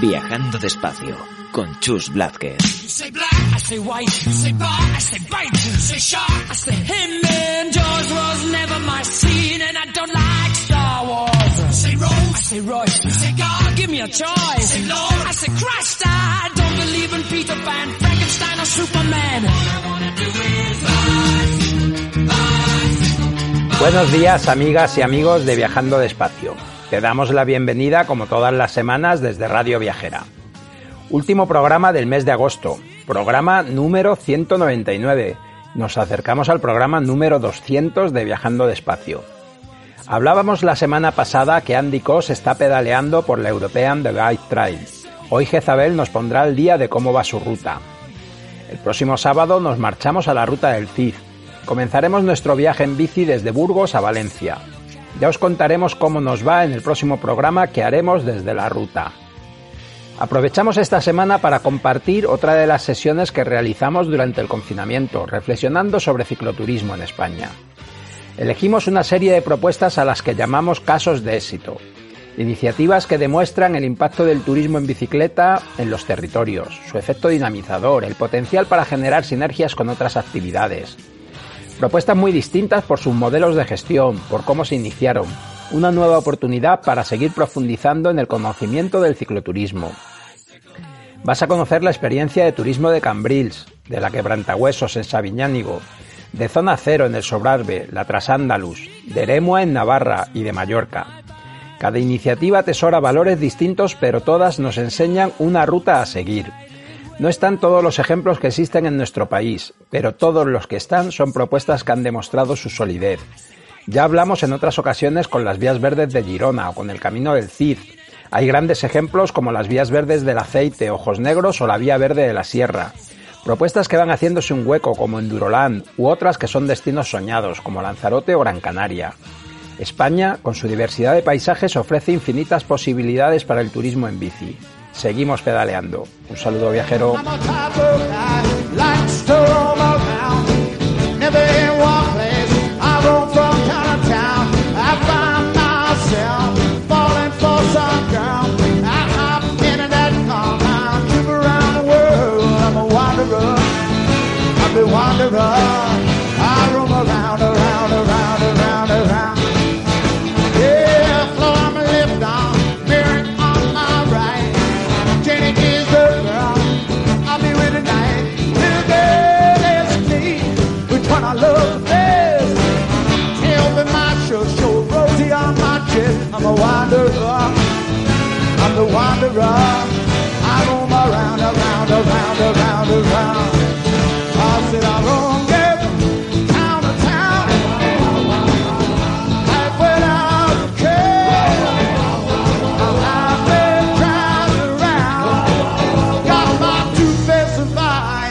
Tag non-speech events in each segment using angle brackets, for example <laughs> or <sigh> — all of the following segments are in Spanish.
Viajando despacio con Chus Blázquez. You say black, I say white. You say bar, I say bite. You say shark, I say him. And Jaws was never my scene, and I don't like Star Wars. You say Rose, I say Royce. you say God, Give me a choice. Say Lord. I say Christ, I don't believe in Peter Pan, Frankenstein or Superman. Buenos días amigas y amigos de Viajando Despacio. Te damos la bienvenida como todas las semanas desde Radio Viajera. Último programa del mes de agosto, programa número 199. Nos acercamos al programa número 200 de Viajando Despacio. Hablábamos la semana pasada que Andy Kos está pedaleando por la European The Guide Trail. Hoy Jezabel nos pondrá al día de cómo va su ruta. El próximo sábado nos marchamos a la ruta del Cid. Comenzaremos nuestro viaje en bici desde Burgos a Valencia. Ya os contaremos cómo nos va en el próximo programa que haremos desde la ruta. Aprovechamos esta semana para compartir otra de las sesiones que realizamos durante el confinamiento, reflexionando sobre cicloturismo en España. Elegimos una serie de propuestas a las que llamamos casos de éxito, iniciativas que demuestran el impacto del turismo en bicicleta en los territorios, su efecto dinamizador, el potencial para generar sinergias con otras actividades. Propuestas muy distintas por sus modelos de gestión, por cómo se iniciaron, una nueva oportunidad para seguir profundizando en el conocimiento del cicloturismo. Vas a conocer la experiencia de turismo de Cambrils, de la Quebrantahuesos en Sabiñánigo, de Zona Cero en el Sobrarbe, la Trasándalus, de Eremua en Navarra y de Mallorca. Cada iniciativa atesora valores distintos, pero todas nos enseñan una ruta a seguir. No están todos los ejemplos que existen en nuestro país, pero todos los que están son propuestas que han demostrado su solidez. Ya hablamos en otras ocasiones con las vías verdes de Girona o con el Camino del Cid. Hay grandes ejemplos como las vías verdes del aceite, Ojos Negros o la vía verde de la Sierra. Propuestas que van haciéndose un hueco como Enduroland u otras que son destinos soñados como Lanzarote o Gran Canaria. España, con su diversidad de paisajes, ofrece infinitas posibilidades para el turismo en bici. Seguimos pedaleando. Un saludo viajero.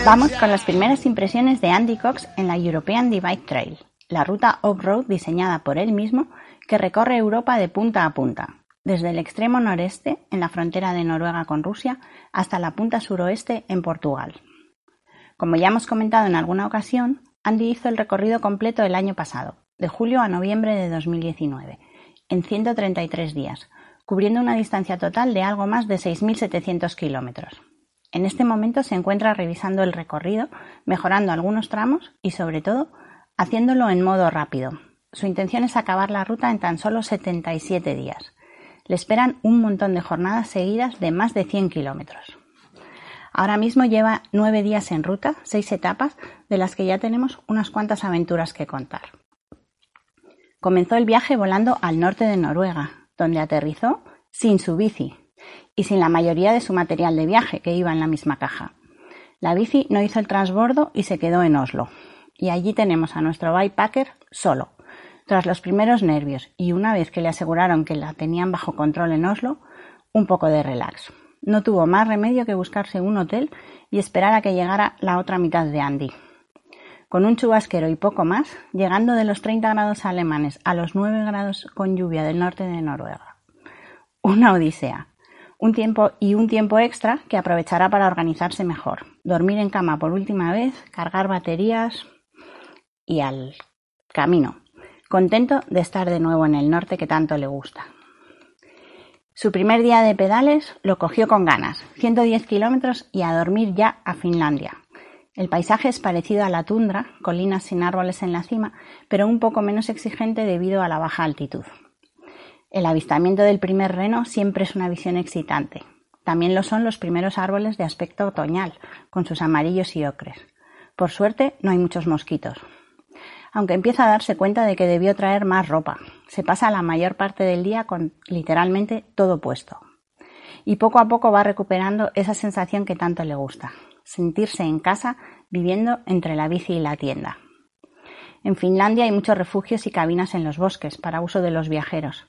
Vamos con las primeras impresiones de Andy Cox en la European Divide Trail, la ruta off-road diseñada por él mismo que recorre Europa de punta a punta, desde el extremo noreste, en la frontera de Noruega con Rusia, hasta la punta suroeste en Portugal. Como ya hemos comentado en alguna ocasión, Andy hizo el recorrido completo el año pasado, de julio a noviembre de 2019, en 133 días, cubriendo una distancia total de algo más de 6.700 kilómetros. En este momento se encuentra revisando el recorrido, mejorando algunos tramos y, sobre todo, haciéndolo en modo rápido. Su intención es acabar la ruta en tan solo 77 días. Le esperan un montón de jornadas seguidas de más de 100 kilómetros. Ahora mismo lleva nueve días en ruta, seis etapas, de las que ya tenemos unas cuantas aventuras que contar. Comenzó el viaje volando al norte de Noruega, donde aterrizó sin su bici y sin la mayoría de su material de viaje que iba en la misma caja. La bici no hizo el transbordo y se quedó en Oslo. Y allí tenemos a nuestro bikepacker solo. Tras los primeros nervios y una vez que le aseguraron que la tenían bajo control en Oslo, un poco de relax. No tuvo más remedio que buscarse un hotel y esperar a que llegara la otra mitad de Andy. Con un chubasquero y poco más, llegando de los 30 grados alemanes a los 9 grados con lluvia del norte de Noruega. Una odisea. Un tiempo y un tiempo extra que aprovechará para organizarse mejor. Dormir en cama por última vez, cargar baterías y al camino. Contento de estar de nuevo en el norte que tanto le gusta. Su primer día de pedales lo cogió con ganas, 110 kilómetros y a dormir ya a Finlandia. El paisaje es parecido a la tundra, colinas sin árboles en la cima, pero un poco menos exigente debido a la baja altitud. El avistamiento del primer reno siempre es una visión excitante. También lo son los primeros árboles de aspecto otoñal, con sus amarillos y ocres. Por suerte no hay muchos mosquitos, aunque empieza a darse cuenta de que debió traer más ropa. Se pasa la mayor parte del día con literalmente todo puesto. Y poco a poco va recuperando esa sensación que tanto le gusta, sentirse en casa viviendo entre la bici y la tienda. En Finlandia hay muchos refugios y cabinas en los bosques para uso de los viajeros,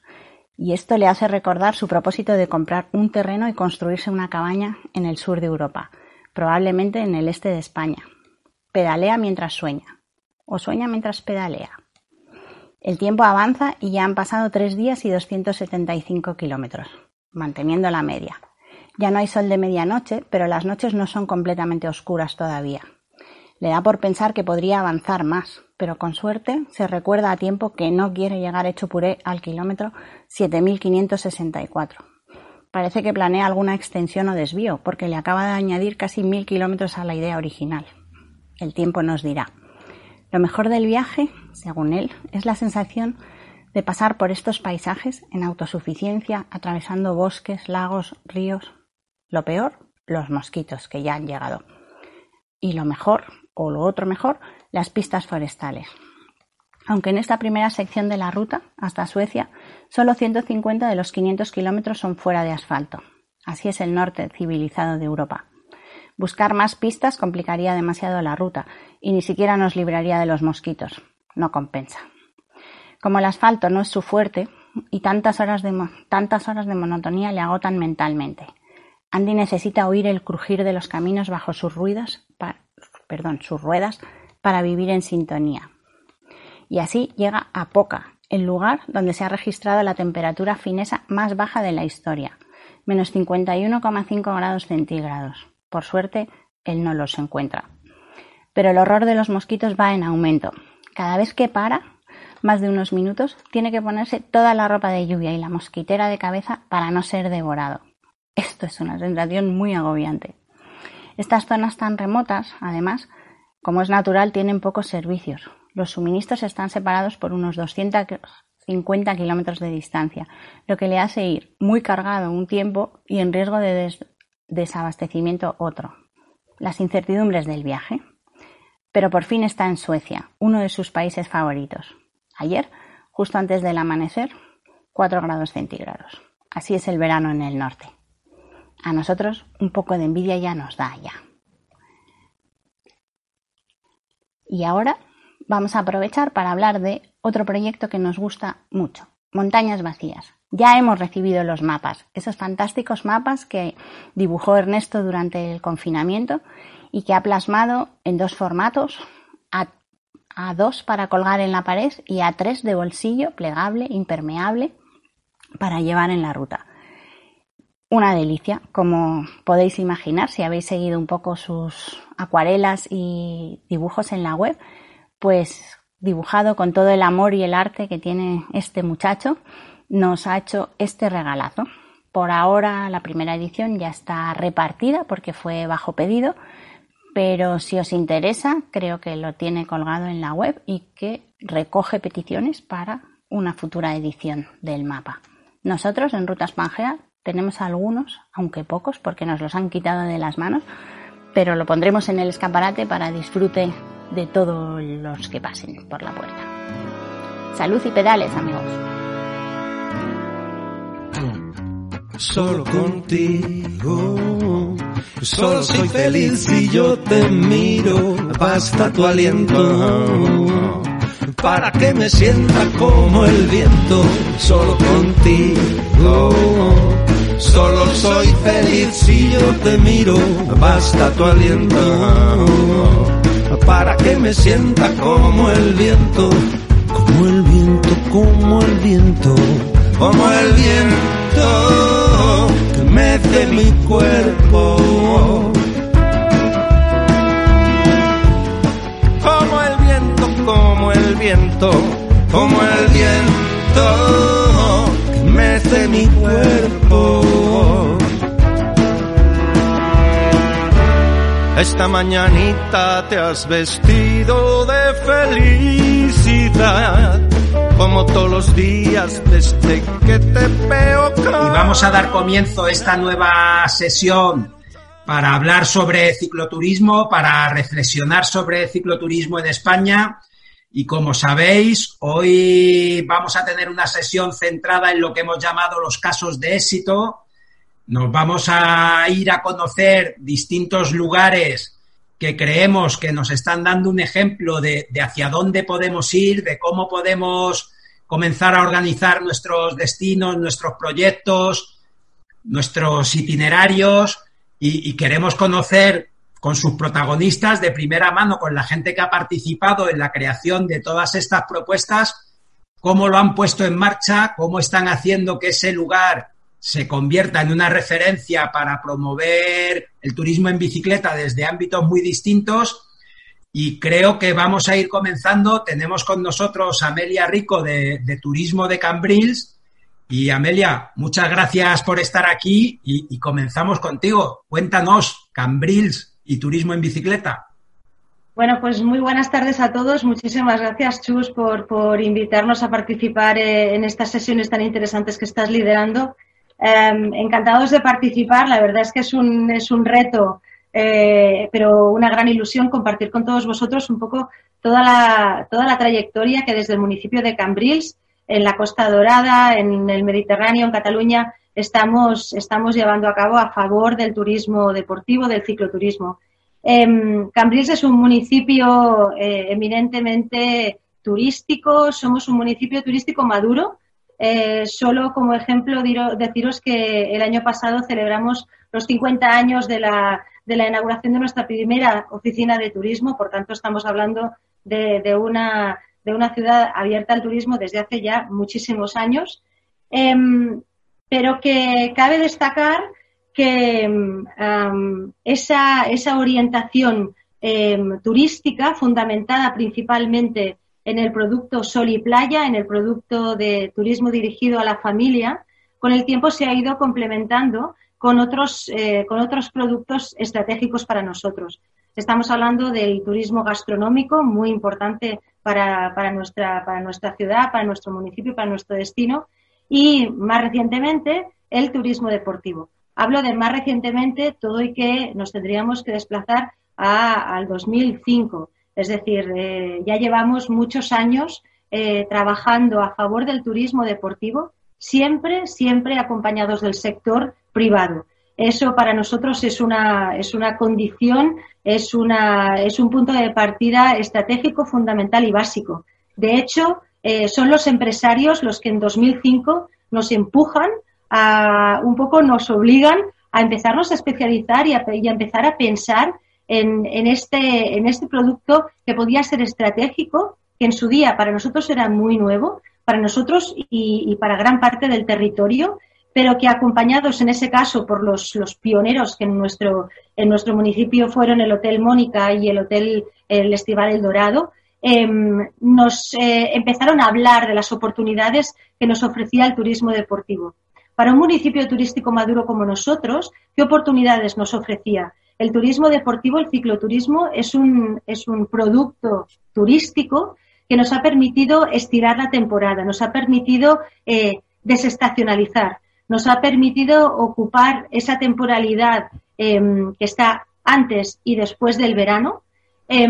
y esto le hace recordar su propósito de comprar un terreno y construirse una cabaña en el sur de Europa, probablemente en el este de España. Pedalea mientras sueña o sueña mientras pedalea. El tiempo avanza y ya han pasado tres días y 275 kilómetros, manteniendo la media. Ya no hay sol de medianoche, pero las noches no son completamente oscuras todavía. Le da por pensar que podría avanzar más, pero con suerte se recuerda a tiempo que no quiere llegar hecho puré al kilómetro 7564. Parece que planea alguna extensión o desvío, porque le acaba de añadir casi mil kilómetros a la idea original. El tiempo nos dirá. Lo mejor del viaje, según él, es la sensación de pasar por estos paisajes en autosuficiencia, atravesando bosques, lagos, ríos. Lo peor, los mosquitos que ya han llegado. Y lo mejor, o lo otro mejor, las pistas forestales. Aunque en esta primera sección de la ruta, hasta Suecia, solo 150 de los 500 kilómetros son fuera de asfalto. Así es el norte civilizado de Europa. Buscar más pistas complicaría demasiado la ruta y ni siquiera nos libraría de los mosquitos. No compensa. Como el asfalto no es su fuerte y tantas horas de, monotonía le agotan mentalmente. Andy necesita oír el crujir de los caminos bajo sus ruedas, perdón, sus ruedas para vivir en sintonía. Y así llega a Poca, el lugar donde se ha registrado la temperatura finesa más baja de la historia, menos 51,5 grados centígrados. Por suerte, él no los encuentra. Pero el horror de los mosquitos va en aumento. Cada vez que para, más de unos minutos, tiene que ponerse toda la ropa de lluvia y la mosquitera de cabeza para no ser devorado. Esto es una sensación muy agobiante. Estas zonas tan remotas, además, como es natural, tienen pocos servicios. Los suministros están separados por unos 250 kilómetros de distancia, lo que le hace ir muy cargado un tiempo y en riesgo de desabastecimiento otro. Las incertidumbres del viaje. Pero por fin está en Suecia, uno de sus países favoritos. Ayer, justo antes del amanecer, 4 grados centígrados. Así es el verano en el norte. A nosotros un poco de envidia ya nos da ya. Y ahora vamos a aprovechar para hablar de otro proyecto que nos gusta mucho, Montañas Vacías. Ya hemos recibido los mapas, esos fantásticos mapas que dibujó Ernesto durante el confinamiento y que ha plasmado en dos formatos, a, dos para colgar en la pared y a tres de bolsillo, plegable, impermeable, para llevar en la ruta. Una delicia, como podéis imaginar si habéis seguido un poco sus acuarelas y dibujos en la web, pues dibujado con todo el amor y el arte que tiene este muchacho nos ha hecho este regalazo. Por ahora la primera edición ya está repartida porque fue bajo pedido, pero si os interesa creo que lo tiene colgado en la web y que recoge peticiones para una futura edición del mapa. Nosotros en Rutas Pangea tenemos algunos, aunque pocos, porque nos los han quitado de las manos, pero lo pondremos en el escaparate para disfrute de todos los que pasen por la puerta. Salud y pedales, amigos. Solo contigo, solo soy feliz si yo te miro, basta tu aliento. Para que me sienta como el viento, solo contigo. Solo soy feliz si yo te miro, basta tu aliento, para que me sienta como el viento, como el viento, como el viento, como el viento mece mi cuerpo. Como el viento, como el viento, como el viento mece mi cuerpo. Esta mañanita te has vestido de felicidad, como todos los días desde que te veo. Y vamos a dar comienzo a esta nueva sesión para hablar sobre cicloturismo, para reflexionar sobre cicloturismo en España. Y como sabéis, hoy vamos a tener una sesión centrada en lo que hemos llamado los casos de éxito. Nos vamos a ir a conocer distintos lugares que creemos que nos están dando un ejemplo de, de hacia dónde podemos ir, de cómo podemos comenzar a organizar nuestros destinos, nuestros proyectos, nuestros itinerarios y, y queremos conocer con sus protagonistas de primera mano, con la gente que ha participado en la creación de todas estas propuestas, cómo lo han puesto en marcha, cómo están haciendo que ese lugar se convierta en una referencia para promover el turismo en bicicleta desde ámbitos muy distintos. Y creo que vamos a ir comenzando. Tenemos con nosotros a Amelia Rico de, de Turismo de Cambrils. Y Amelia, muchas gracias por estar aquí y, comenzamos contigo. Cuéntanos, Cambrils y turismo en bicicleta. Bueno, pues muy buenas tardes a todos. Muchísimas gracias, Chus, por, por invitarnos a participar eh, en estas sesiones tan interesantes que estás liderando. Eh, encantados de participar. La verdad es que es un, es un reto, eh, pero una gran ilusión compartir con todos vosotros un poco toda la, toda la trayectoria que desde el municipio de Cambrils, en la Costa Dorada, en el Mediterráneo, en Cataluña, estamos, estamos llevando a cabo a favor del turismo deportivo, del cicloturismo. Eh, Cambrils es un municipio eh, eminentemente turístico, somos un municipio turístico maduro. Eh, solo como ejemplo deciros que el año pasado celebramos los 50 años de la, de la inauguración de nuestra primera oficina de turismo, por tanto estamos hablando de, una, de una ciudad abierta al turismo desde hace ya muchísimos años. Eh, pero que cabe destacar que esa, esa, orientación eh, turística, fundamentada principalmente en el producto sol y playa, en el producto de turismo dirigido a la familia, con el tiempo se ha ido complementando con otros, eh, con otros productos estratégicos para nosotros. Estamos hablando del turismo gastronómico, muy importante para, para, nuestra, para nuestra ciudad, para nuestro municipio, para nuestro destino, y más recientemente el turismo deportivo. Hablo de más recientemente todo y que nos tendríamos que desplazar a, al 2005. Es decir, eh, ya llevamos muchos años eh, trabajando a favor del turismo deportivo, siempre, siempre acompañados del sector privado. Eso para nosotros es una, es una condición, es, una, es un punto de partida estratégico fundamental y básico. De hecho, eh, son los empresarios los que en 2005 nos empujan a, un poco nos obligan a empezarnos a especializar y a, y a empezar a pensar en, este, en este producto que podía ser estratégico, que en su día para nosotros era muy nuevo, para nosotros y, para gran parte del territorio, pero que acompañados en ese caso por los, pioneros que en nuestro, en nuestro municipio fueron el Hotel Mónica y el Hotel el Estival El Dorado, eh, nos eh, empezaron a hablar de las oportunidades que nos ofrecía el turismo deportivo. Para un municipio turístico maduro como nosotros, ¿qué oportunidades nos ofrecía? El turismo deportivo, el cicloturismo, es un, es un producto turístico que nos ha permitido estirar la temporada, nos ha permitido eh, desestacionalizar, nos ha permitido ocupar esa temporalidad eh, que está antes y después del verano, eh,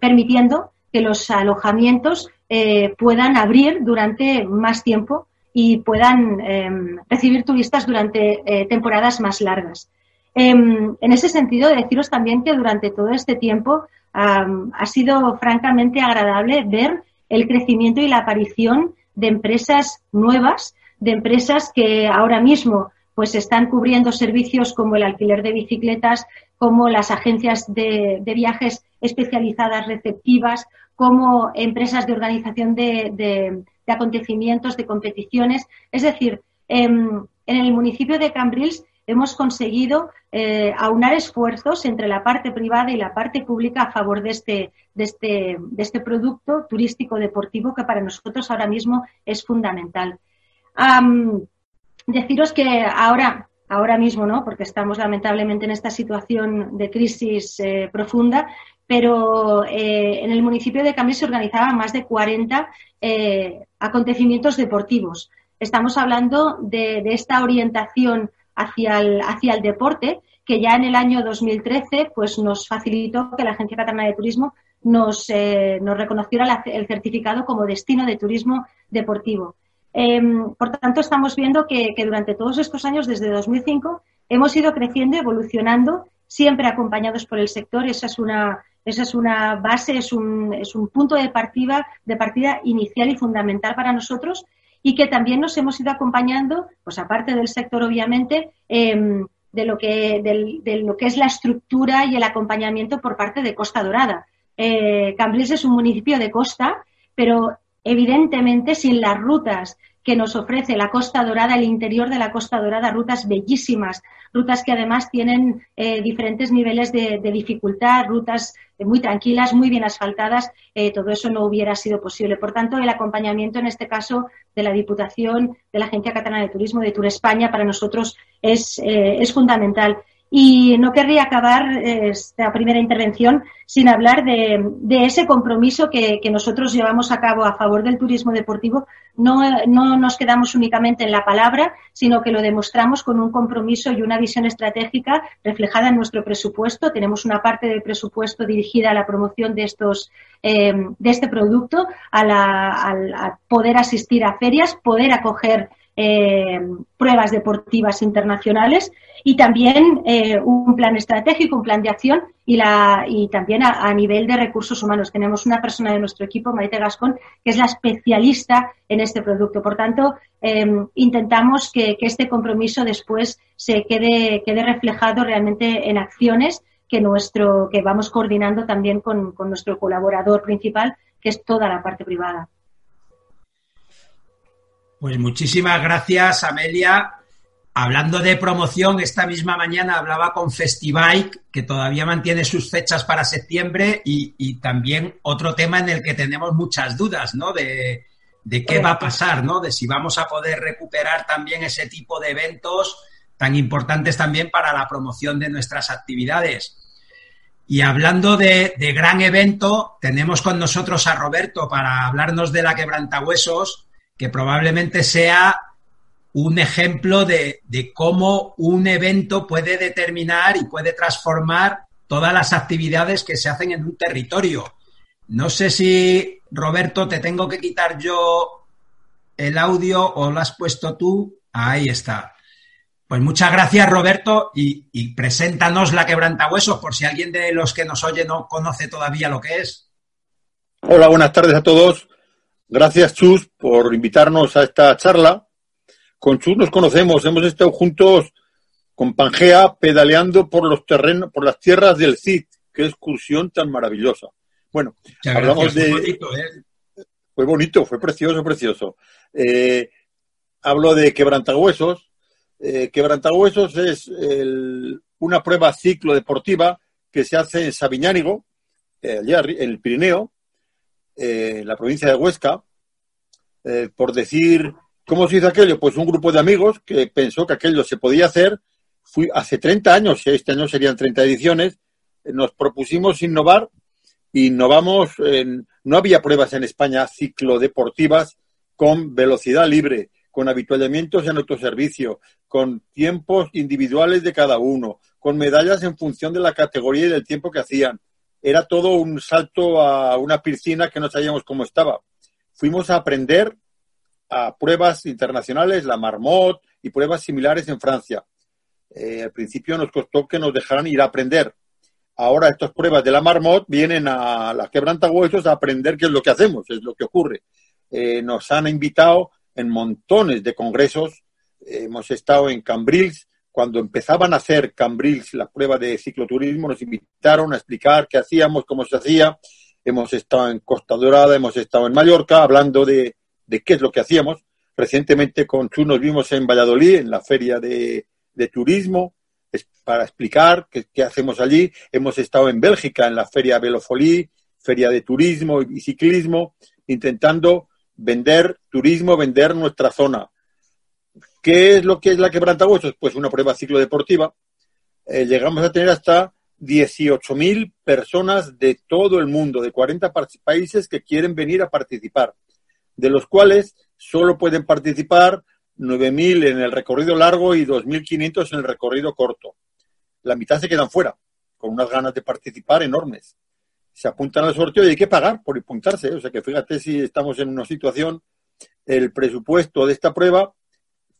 permitiendo que los alojamientos eh, puedan abrir durante más tiempo y puedan em, recibir turistas durante eh, temporadas más largas. Em, en ese sentido, deciros también que durante todo este tiempo ha sido francamente agradable ver el crecimiento y la aparición de empresas nuevas, de empresas que ahora mismo pues están cubriendo servicios como el alquiler de bicicletas, como las agencias de, viajes especializadas receptivas, como empresas de organización de, acontecimientos, de competiciones. Es decir, em, en el municipio de Cambrils hemos conseguido eh, aunar esfuerzos entre la parte privada y la parte pública a favor de este, de este, de este producto turístico deportivo que para nosotros ahora mismo es fundamental. deciros que ahora, ahora mismo, ¿no? porque estamos lamentablemente en esta situación de crisis eh, profunda, pero eh, en el municipio de Cambrils se organizaban más de 40 acontecimientos deportivos. Estamos hablando de, esta orientación hacia el, hacia el deporte, que ya en el año 2013 pues, nos facilitó que la Agencia Catalana de Turismo nos, eh, nos reconociera el certificado como destino de turismo deportivo. Em, por tanto, estamos viendo que, durante todos estos años, desde 2005, hemos ido creciendo, evolucionando, siempre acompañados por el sector. Esa es una, esa es una base, es un, es un punto de partida, inicial y fundamental para nosotros y que también nos hemos ido acompañando, pues aparte del sector obviamente, em, de, lo que, de lo que es la estructura y el acompañamiento por parte de Costa Dorada. Eh, Cambrils es un municipio de costa, pero evidentemente sin las rutas que nos ofrece la Costa Dorada, el interior de la Costa Dorada, rutas bellísimas, rutas que además tienen eh, diferentes niveles de, dificultad, rutas eh, muy tranquilas, muy bien asfaltadas, eh, todo eso no hubiera sido posible. Por tanto, el acompañamiento en este caso de la Diputación, de la Agencia Catalana de Turismo, de Tour España, para nosotros es, es fundamental. Y no querría acabar esta primera intervención sin hablar de, ese compromiso que, nosotros llevamos a cabo a favor del turismo deportivo. No, no, nos quedamos únicamente en la palabra, sino que lo demostramos con un compromiso y una visión estratégica reflejada en nuestro presupuesto. Tenemos una parte del presupuesto dirigida a la promoción de estos eh, de este producto, a, la, a poder asistir a ferias, poder acoger eh, pruebas deportivas internacionales y también eh, un plan estratégico, un plan de acción y, la, y también a, nivel de recursos humanos. Tenemos una persona de nuestro equipo, Maite Gascón, que es la especialista en este producto. Por tanto, em, intentamos que, este compromiso después se quede, quede reflejado realmente en acciones que, nuestro, que vamos coordinando también con nuestro colaborador principal, que es toda la parte privada. Pues muchísimas gracias, Amelia. Hablando de promoción, esta misma mañana hablaba con Festivike, que todavía mantiene sus fechas para septiembre, y, también otro tema en el que tenemos muchas dudas, ¿no? De, qué va a pasar, ¿no? De si vamos a poder recuperar también ese tipo de eventos tan importantes también para la promoción de nuestras actividades. Y hablando de, de gran evento, tenemos con nosotros a Roberto para hablarnos de la quebrantahuesos que probablemente sea un ejemplo de, cómo un evento puede determinar y puede transformar todas las actividades que se hacen en un territorio. No sé si, Roberto, te tengo que quitar yo el audio o lo has puesto tú. Ahí está. Pues muchas gracias, Roberto, y, y preséntanos la quebrantahuesos por si alguien de los que nos oye no conoce todavía lo que es. Hola, buenas tardes a todos. Gracias, Chus, por invitarnos a esta charla. Con Chus nos conocemos, hemos estado juntos con Pangea pedaleando por los terrenos, por las tierras del Cid. Qué excursión tan maravillosa. Bueno, hablamos de. Fue bonito, ¿eh? fue bonito, fue precioso, precioso. Eh, hablo de quebrantahuesos. Eh, quebrantahuesos es una prueba ciclo deportiva que se hace en Sabiñánigo, eh, en el Pirineo, en la provincia de Huesca, eh, por decir, ¿cómo se hizo aquello? Pues un grupo de amigos que pensó que aquello se podía hacer. Hace 30 años, este año serían 30 ediciones, eh, nos propusimos innovar. Innovamos, en, no había pruebas en España ciclodeportivas con velocidad libre, con habituallamientos en autoservicio, con tiempos individuales de cada uno, con medallas en función de la categoría y del tiempo que hacían, era todo un salto a una piscina que no sabíamos cómo estaba. fuimos a aprender a pruebas internacionales, la Marmot y pruebas similares en Francia. Eh, al principio nos costó que nos dejaran ir a aprender. Ahora estas pruebas de la Marmot vienen a las quebrantahuesos a aprender qué es lo que hacemos, es lo que ocurre. Eh, nos han invitado en montones de congresos. Hemos estado en Cambrils. Cuando empezaban a hacer Cambrils la prueba de cicloturismo, nos invitaron a explicar qué hacíamos, cómo se hacía. Hemos estado en Costa Dorada, hemos estado en Mallorca hablando de, qué es lo que hacíamos. Recientemente con Chu nos vimos en Valladolid, en la feria de, turismo, para explicar qué, qué, hacemos allí. Hemos estado en Bélgica, en la feria Velofolí, feria de turismo y ciclismo, intentando vender turismo, vender nuestra zona. ¿Qué es lo que es la quebrantahuesos? Pues una prueba ciclodeportiva. Eh, llegamos a tener hasta 18.000 personas de todo el mundo, de 40 países que quieren venir a participar, de los cuales solo pueden participar 9.000 en el recorrido largo y 2.500 en el recorrido corto. La mitad se quedan fuera, con unas ganas de participar enormes se apuntan al sorteo y hay que pagar por apuntarse. O sea que fíjate si estamos en una situación, el presupuesto de esta prueba,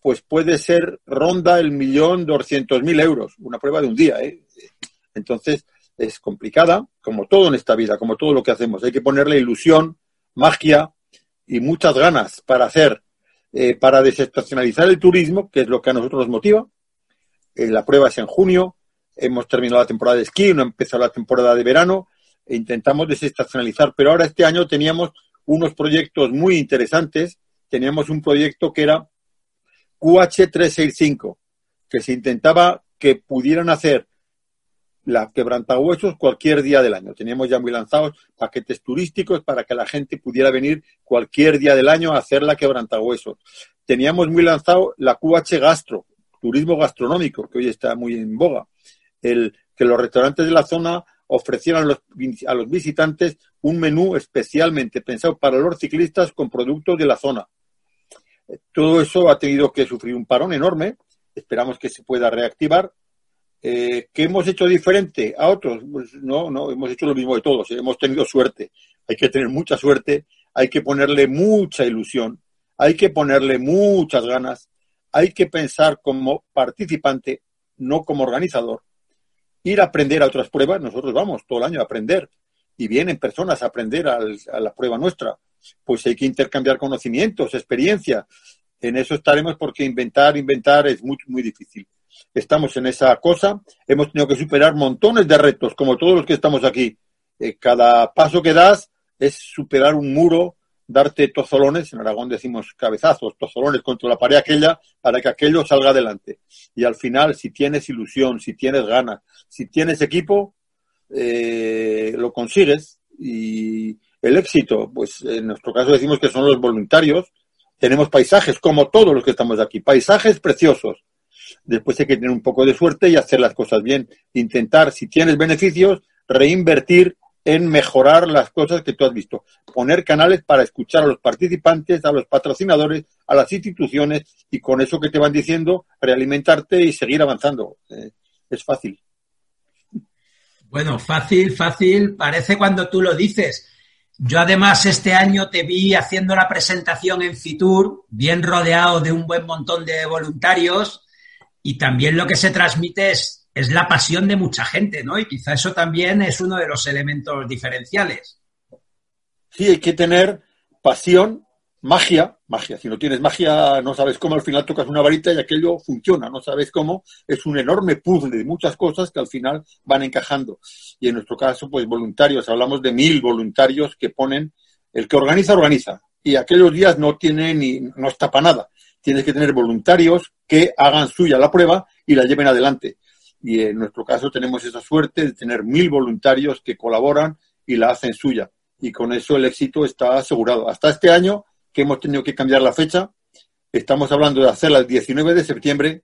pues puede ser ronda el millón doscientos mil euros, una prueba de un día. ¿eh? Entonces es complicada, como todo en esta vida, como todo lo que hacemos. Hay que ponerle ilusión, magia y muchas ganas para hacer, eh, para desestacionalizar el turismo, que es lo que a nosotros nos motiva. Eh, la prueba es en junio, hemos terminado la temporada de esquí, no empezado la temporada de verano e intentamos desestacionalizar. Pero ahora este año teníamos unos proyectos muy interesantes. Teníamos un proyecto que era QH365, que se intentaba que pudieran hacer la quebrantahuesos cualquier día del año. Teníamos ya muy lanzados paquetes turísticos para que la gente pudiera venir cualquier día del año a hacer la quebrantahuesos. Teníamos muy lanzado la QH Gastro, turismo gastronómico, que hoy está muy en boga. El, que los restaurantes de la zona los, a los visitantes un menú especialmente pensado para los ciclistas con productos de la zona. Todo eso ha tenido que sufrir un parón enorme. Esperamos que se pueda reactivar. Eh, ¿Qué hemos hecho diferente a otros? Pues no, no, hemos hecho lo mismo de todos. Hemos tenido suerte. Hay que tener mucha suerte. Hay que ponerle mucha ilusión. Hay que ponerle muchas ganas. Hay que pensar como participante, no como organizador ir a aprender a otras pruebas, nosotros vamos todo el año a aprender y vienen personas a aprender a la prueba nuestra. Pues hay que intercambiar conocimientos, experiencia. En eso estaremos porque inventar, inventar es muy, muy difícil. Estamos en esa cosa, hemos tenido que superar montones de retos, como todos los que estamos aquí. Eh, cada paso que das es superar un muro, darte tozolones, en Aragón decimos cabezazos, tozolones contra la pared aquella para que aquello salga adelante. Y al final, si tienes ilusión, si tienes ganas, si tienes equipo, eh, lo consigues. Y el éxito, pues en nuestro caso decimos que son los voluntarios. Tenemos paisajes, como todos los que estamos aquí, paisajes preciosos. Después hay que tener un poco de suerte y hacer las cosas bien. Intentar, si tienes beneficios, reinvertir en mejorar las cosas que tú has visto. Poner canales para escuchar a los participantes, a los patrocinadores, a las instituciones y con eso que te van diciendo, realimentarte y seguir avanzando. Eh, es fácil. Bueno, fácil, fácil, parece cuando tú lo dices. Yo además este año te vi haciendo la presentación en Fitur, bien rodeado de un buen montón de voluntarios y también lo que se transmite es es la pasión de mucha gente, ¿no? Y quizá eso también es uno de los elementos diferenciales. Sí, hay que tener pasión, magia, magia. Si no tienes magia, no sabes cómo, al final tocas una varita y aquello funciona, no sabes cómo. Es un enorme puzzle de muchas cosas que al final van encajando. Y en nuestro caso, pues voluntarios, hablamos de mil voluntarios que ponen, el que organiza, organiza. Y aquellos días no tiene ni, no está para nada. Tienes que tener voluntarios que hagan suya la prueba y la lleven adelante y en nuestro caso tenemos esa suerte de tener mil voluntarios que colaboran y la hacen suya. Y con eso el éxito está asegurado. Hasta este año, que hemos tenido que cambiar la fecha, estamos hablando de hacerla el 19 de septiembre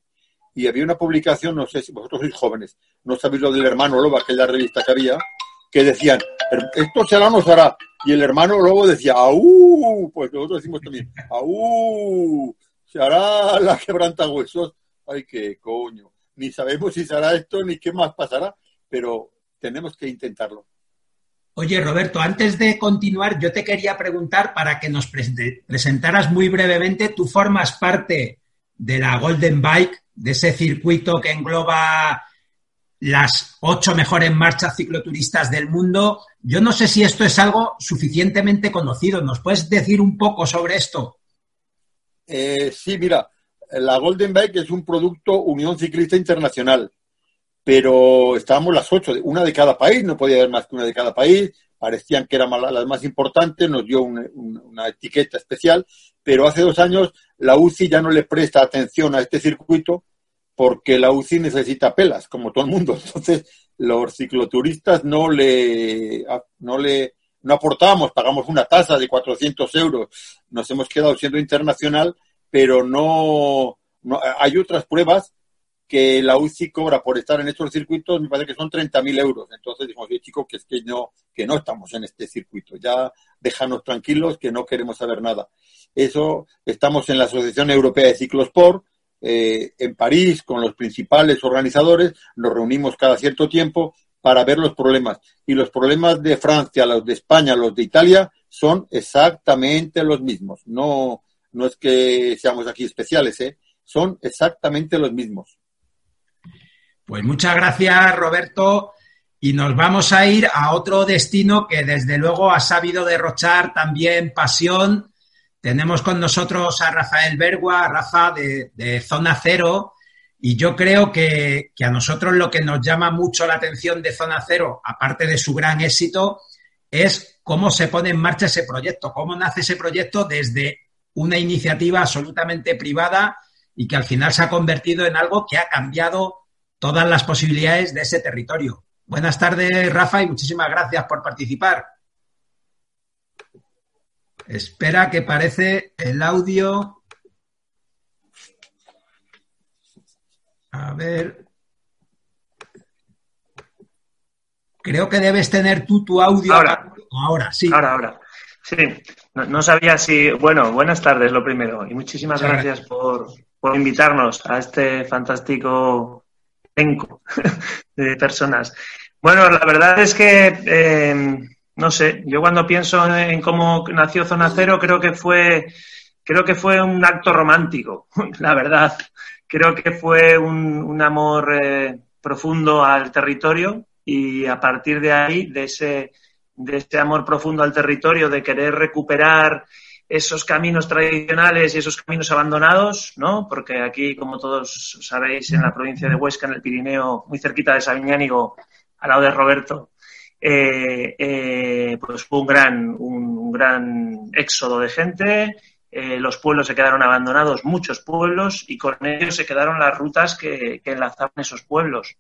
y había una publicación, no sé si vosotros sois jóvenes, no sabéis lo del hermano Lobo, aquella revista que había, que decían, esto será o no será. Y el hermano Lobo decía, ¡au! Pues nosotros decimos también, ¡au! Se hará la quebranta huesos. Ay, qué coño ni sabemos si será esto ni qué más pasará, pero tenemos que intentarlo. Oye, Roberto, antes de continuar, yo te quería preguntar para que nos pre- presentaras muy brevemente, tú formas parte de la Golden Bike, de ese circuito que engloba las ocho mejores marchas cicloturistas del mundo. Yo no sé si esto es algo suficientemente conocido. ¿Nos puedes decir un poco sobre esto? Eh, sí, mira, la Golden Bike es un producto Unión Ciclista Internacional, pero estábamos las ocho, una de cada país, no podía haber más que una de cada país, parecían que eran ma- las más importantes, nos dio un- un- una etiqueta especial, pero hace dos años la UCI ya no le presta atención a este circuito porque la UCI necesita pelas, como todo el mundo. <laughs> Entonces, los cicloturistas no le, no le, no aportamos, pagamos una tasa de 400 euros, nos hemos quedado siendo internacional, pero no, no hay otras pruebas que la UCI cobra por estar en estos circuitos, me parece que son 30.000 euros. Entonces dijimos, oye, chico, que es que no, que no estamos en este circuito, ya déjanos tranquilos, que no queremos saber nada. Eso, estamos en la Asociación Europea de Ciclosport, eh, en París, con los principales organizadores, nos reunimos cada cierto tiempo para ver los problemas. Y los problemas de Francia, los de España, los de Italia, son exactamente los mismos. No, no es que seamos aquí especiales, ¿eh? son exactamente los mismos. Pues muchas gracias, Roberto. Y nos vamos a ir a otro destino que desde luego ha sabido derrochar también pasión. Tenemos con nosotros a Rafael Bergua, Rafa de, de Zona Cero. Y yo creo que, que a nosotros lo que nos llama mucho la atención de Zona Cero, aparte de su gran éxito, es cómo se pone en marcha ese proyecto, cómo nace ese proyecto desde una iniciativa absolutamente privada y que al final se ha convertido en algo que ha cambiado todas las posibilidades de ese territorio. Buenas tardes, Rafa, y muchísimas gracias por participar. Espera que parece el audio. A ver. Creo que debes tener tú tu audio. Ahora. Ahora, sí. Ahora, ahora. Sí, no, no sabía si. Bueno, buenas tardes, lo primero. Y muchísimas Muchas gracias por, por invitarnos a este fantástico elenco <laughs> de personas. Bueno, la verdad es que, eh, no sé, yo cuando pienso en cómo nació Zona Cero, creo que fue, creo que fue un acto romántico, <laughs> la verdad. Creo que fue un, amor eh, profundo al territorio y a partir de ahí, de ese, de ese amor profundo al territorio, de querer recuperar esos caminos tradicionales y esos caminos abandonados, ¿no? Porque aquí, como todos sabéis, en la provincia de Huesca, en el Pirineo, muy cerquita de Sabiñánigo, al lado de Roberto, eh, eh, pues fue un gran, un, gran éxodo de gente. eh, los pueblos se quedaron abandonados, muchos pueblos, y con ellos se quedaron las rutas que, enlazaban esos pueblos.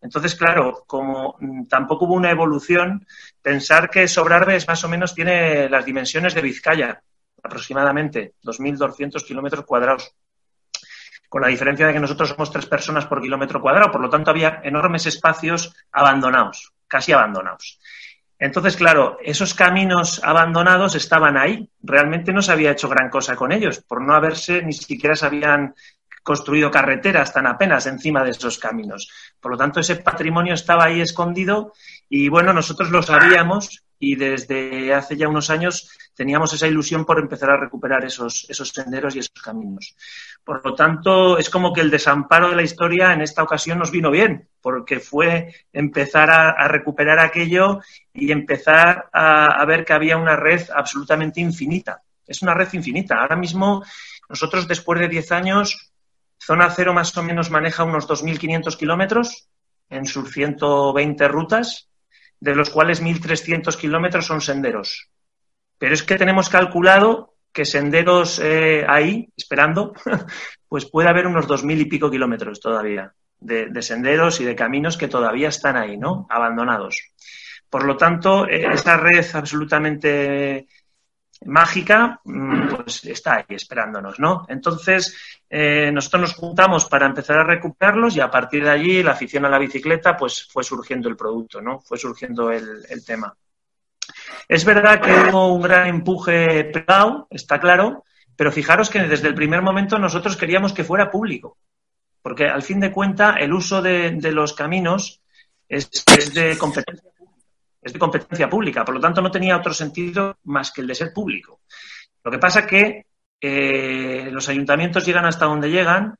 Entonces, claro, como mm, tampoco hubo una evolución, pensar que Sobrarbe más o menos tiene las dimensiones de Vizcaya, aproximadamente 2.200 kilómetros cuadrados, con la diferencia de que nosotros somos tres personas por kilómetro cuadrado, por lo tanto había enormes espacios abandonados, casi abandonados. Entonces, claro, esos caminos abandonados estaban ahí. Realmente no se había hecho gran cosa con ellos, por no haberse, ni siquiera se habían construido carreteras tan apenas encima de esos caminos. Por lo tanto, ese patrimonio estaba ahí escondido y bueno, nosotros lo sabíamos y desde hace ya unos años teníamos esa ilusión por empezar a recuperar esos, senderos y esos caminos. Por lo tanto, es como que el desamparo de la historia en esta ocasión nos vino bien, porque fue empezar a, recuperar aquello y empezar a, a ver que había una red absolutamente infinita. Es una red infinita. Ahora mismo, nosotros después de 10 años, Zona Cero más o menos maneja unos 2.500 kilómetros en sus 120 rutas, de los cuales 1.300 kilómetros son senderos. Pero es que tenemos calculado que senderos eh, ahí, esperando, <laughs> pues puede haber unos 2.000 y pico kilómetros todavía de, de, senderos y de caminos que todavía están ahí, ¿no? Abandonados. Por lo tanto, eh, esta red absolutamente mágica, pues está ahí esperándonos, ¿no? Entonces, eh, nosotros nos juntamos para empezar a recuperarlos y a partir de allí la afición a la bicicleta, pues fue surgiendo el producto, ¿no? Fue surgiendo el, tema. Es verdad que hubo un gran empuje privado, está claro, pero fijaros que desde el primer momento nosotros queríamos que fuera público, porque al fin de cuentas el uso de, los caminos es de competencia es de competencia pública, por lo tanto no tenía otro sentido más que el de ser público. Lo que pasa que eh, los ayuntamientos llegan hasta donde llegan,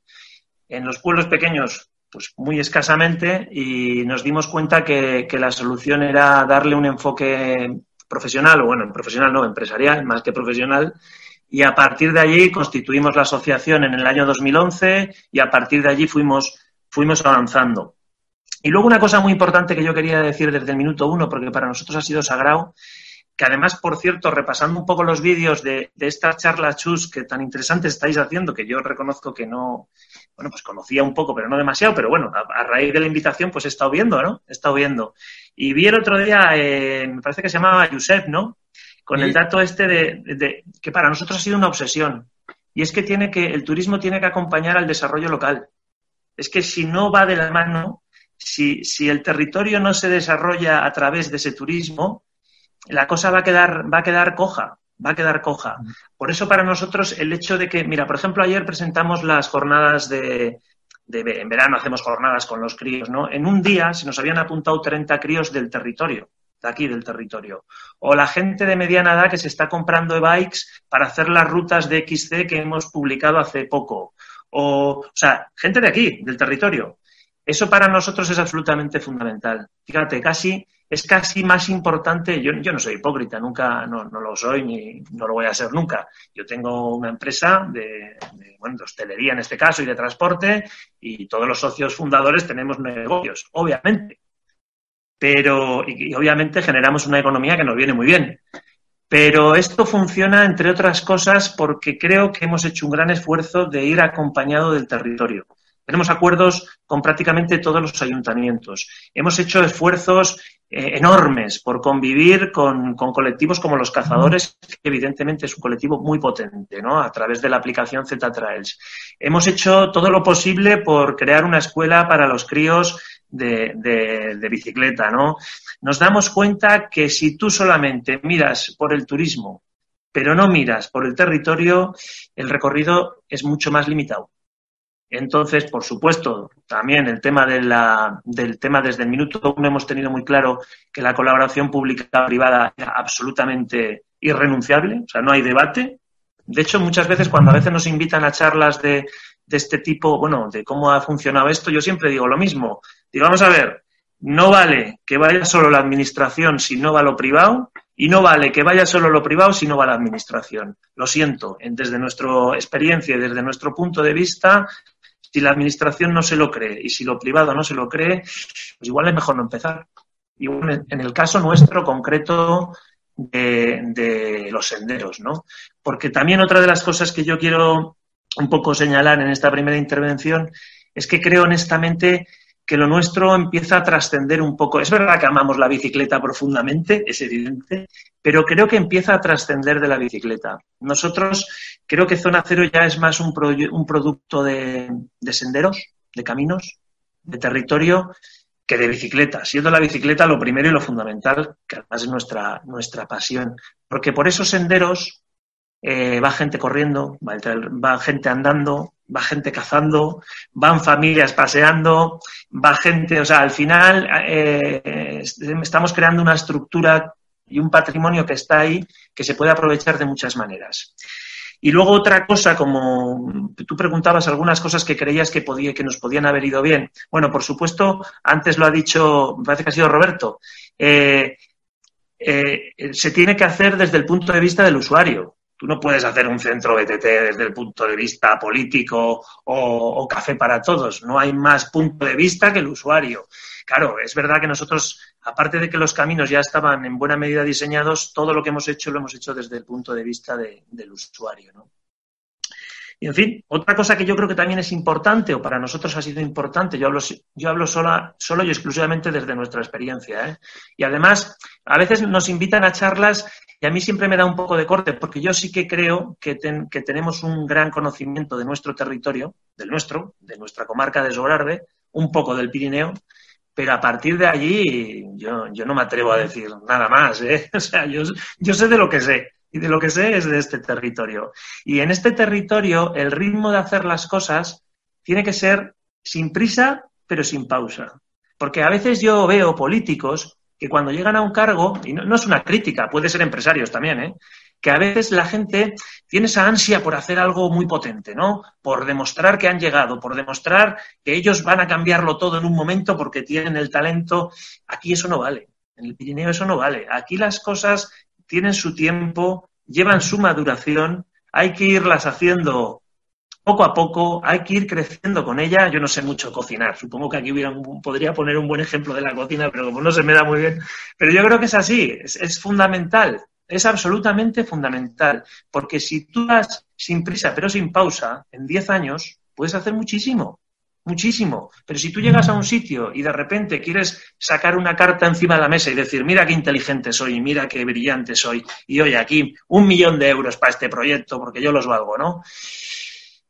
en los pueblos pequeños pues muy escasamente y nos dimos cuenta que, que la solución era darle un enfoque profesional, o bueno, profesional no, empresarial, más que profesional, y a partir de allí constituimos la asociación en el año 2011 y a partir de allí fuimos, fuimos avanzando. Y luego una cosa muy importante que yo quería decir desde el minuto uno, porque para nosotros ha sido sagrado, que además, por cierto, repasando un poco los vídeos de, de esta charla chus que tan interesantes estáis haciendo, que yo reconozco que no, bueno, pues conocía un poco, pero no demasiado, pero bueno, a, a raíz de la invitación, pues he estado viendo, ¿no? He estado viendo. Y vi el otro día, eh, me parece que se llamaba Josep, ¿no? Con el dato este de, de, que para nosotros ha sido una obsesión. Y es que tiene que, el turismo tiene que acompañar al desarrollo local. Es que si no va de la mano, si, si el territorio no se desarrolla a través de ese turismo, la cosa va a quedar, va a quedar coja, va a quedar coja. Por eso para nosotros el hecho de que, mira, por ejemplo, ayer presentamos las jornadas de, de en verano hacemos jornadas con los críos, ¿no? En un día se nos habían apuntado 30 críos del territorio, de aquí del territorio. O la gente de mediana edad que se está comprando e-bikes para hacer las rutas de XC que hemos publicado hace poco. O, o sea, gente de aquí, del territorio. Eso para nosotros es absolutamente fundamental. Fíjate, casi es casi más importante, yo, no soy hipócrita, nunca, no, lo soy ni no lo voy a ser nunca. Yo tengo una empresa de, hostelería en este caso y de transporte y todos los socios fundadores tenemos negocios, obviamente. Pero, y obviamente generamos una economía que nos viene muy bien. Pero esto funciona, entre otras cosas, porque creo que hemos hecho un gran esfuerzo de ir acompañado del territorio. Tenemos acuerdos con prácticamente todos los ayuntamientos. Hemos hecho esfuerzos eh, enormes por convivir con, colectivos como los cazadores, que evidentemente es un colectivo muy potente, ¿no? A través de la aplicación Z-Trails. Hemos hecho todo lo posible por crear una escuela para los críos de, de bicicleta, ¿no? Nos damos cuenta que si tú solamente miras por el turismo, pero no miras por el territorio, el recorrido es mucho más limitado. Entonces, por supuesto, también el tema de la, del tema desde el minuto uno hemos tenido muy claro que la colaboración pública-privada era absolutamente irrenunciable, o sea, no hay debate. De hecho, muchas veces cuando a veces nos invitan a charlas de, de este tipo, bueno, de cómo ha funcionado esto, yo siempre digo lo mismo. Digo, vamos a ver, no vale que vaya solo la administración si no va lo privado y no vale que vaya solo lo privado si no va la administración. Lo siento, desde nuestra experiencia y desde nuestro punto de vista, si la administración no se lo cree y si lo privado no se lo cree, pues igual es mejor no empezar. Igual en el caso nuestro concreto de, de los senderos, ¿no? Porque también otra de las cosas que yo quiero un poco señalar en esta primera intervención es que creo honestamente que lo nuestro empieza a trascender un poco. Es verdad que amamos la bicicleta profundamente, es evidente, pero creo que empieza a trascender de la bicicleta. Nosotros creo que Zona Cero ya es más un, pro, un producto de, de, senderos, de caminos, de territorio, que de bicicleta, siendo la bicicleta lo primero y lo fundamental, que además es nuestra, nuestra pasión. Porque por esos senderos eh, va gente corriendo, va, va gente andando, va gente cazando, van familias paseando, va gente, o sea, al final eh, estamos creando una estructura y un patrimonio que está ahí que se puede aprovechar de muchas maneras. Y luego otra cosa, como tú preguntabas algunas cosas que creías que, podía, que nos podían haber ido bien. Bueno, por supuesto, antes lo ha dicho, me parece que ha sido Roberto, eh, eh, se tiene que hacer desde el punto de vista del usuario. Tú no puedes hacer un centro BTT desde el punto de vista político o, o, café para todos. No hay más punto de vista que el usuario. Claro, es verdad que nosotros, aparte de que los caminos ya estaban en buena medida diseñados, todo lo que hemos hecho lo hemos hecho desde el punto de vista de, del usuario. ¿no? Y en fin, otra cosa que yo creo que también es importante, o para nosotros ha sido importante, yo hablo, yo hablo sola, solo y exclusivamente desde nuestra experiencia. ¿eh? Y además, a veces nos invitan a charlas y a mí siempre me da un poco de corte, porque yo sí que creo que, que tenemos un gran conocimiento de nuestro territorio, del nuestro, de nuestra comarca de Sobrarbe, un poco del Pirineo, pero a partir de allí yo, yo no me atrevo a decir nada más. ¿eh? <laughs> O sea, yo, yo sé de lo que sé y de lo que sé es de este territorio. Y en este territorio el ritmo de hacer las cosas tiene que ser sin prisa, pero sin pausa. Porque a veces yo veo políticos que cuando llegan a un cargo, y no, no es una crítica, puede ser empresarios también, ¿eh? Que a veces la gente tiene esa ansia por hacer algo muy potente, ¿no? Por demostrar que han llegado, por demostrar que ellos van a cambiarlo todo en un momento porque tienen el talento. Aquí eso no vale. En el Pirineo eso no vale. Aquí las cosas tienen su tiempo, llevan su maduración, hay que irlas haciendo poco a poco, hay que ir creciendo con ella. Yo no sé mucho cocinar, supongo que aquí hubiera podría poner un buen ejemplo de la cocina, pero como no se me da muy bien. Pero yo creo que es así, es fundamental, es absolutamente fundamental, porque si tú vas sin prisa pero sin pausa, en 10 años puedes hacer muchísimo. Muchísimo. Pero si tú llegas a un sitio y de repente quieres sacar una carta encima de la mesa y decir, mira qué inteligente soy, mira qué brillante soy, y oye, aquí un millón de euros para este proyecto porque yo los valgo, ¿no?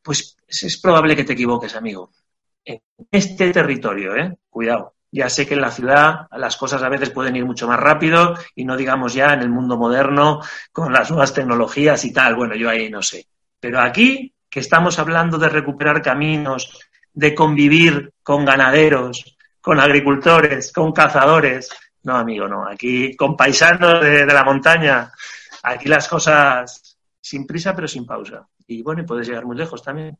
Pues es, es probable que te equivoques, amigo. En este territorio, ¿eh? Cuidado. Ya sé que en la ciudad las cosas a veces pueden ir mucho más rápido y no digamos ya en el mundo moderno con las nuevas tecnologías y tal. Bueno, yo ahí no sé. Pero aquí, que estamos hablando de recuperar caminos, de convivir con ganaderos, con agricultores, con cazadores. No, amigo, no. Aquí con paisanos de, de la montaña. Aquí las cosas sin prisa pero sin pausa. Y bueno, y puedes llegar muy lejos también.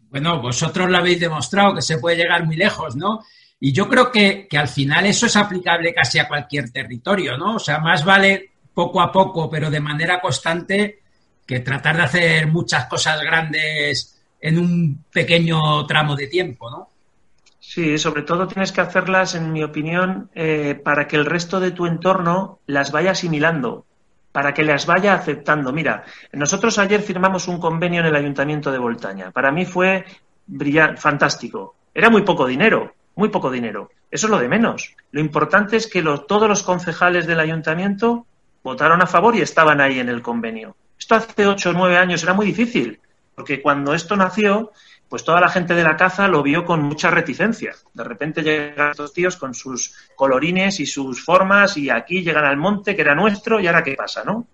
Bueno, vosotros lo habéis demostrado que se puede llegar muy lejos, ¿no? Y yo creo que, que al final eso es aplicable casi a cualquier territorio, ¿no? O sea, más vale poco a poco, pero de manera constante, que tratar de hacer muchas cosas grandes en un pequeño tramo de tiempo, ¿no? Sí, sobre todo tienes que hacerlas, en mi opinión, eh, para que el resto de tu entorno las vaya asimilando, para que las vaya aceptando. Mira, nosotros ayer firmamos un convenio en el Ayuntamiento de Voltaña. Para mí fue brillante, fantástico. Era muy poco dinero, muy poco dinero. Eso es lo de menos. Lo importante es que todos los concejales del Ayuntamiento votaron a favor y estaban ahí en el convenio. Esto hace ocho o nueve años era muy difícil, porque cuando esto nació, pues toda la gente de la caza lo vio con mucha reticencia. De repente llegan estos tíos con sus colorines y sus formas y aquí llegan al monte que era nuestro y ahora qué pasa, ¿no?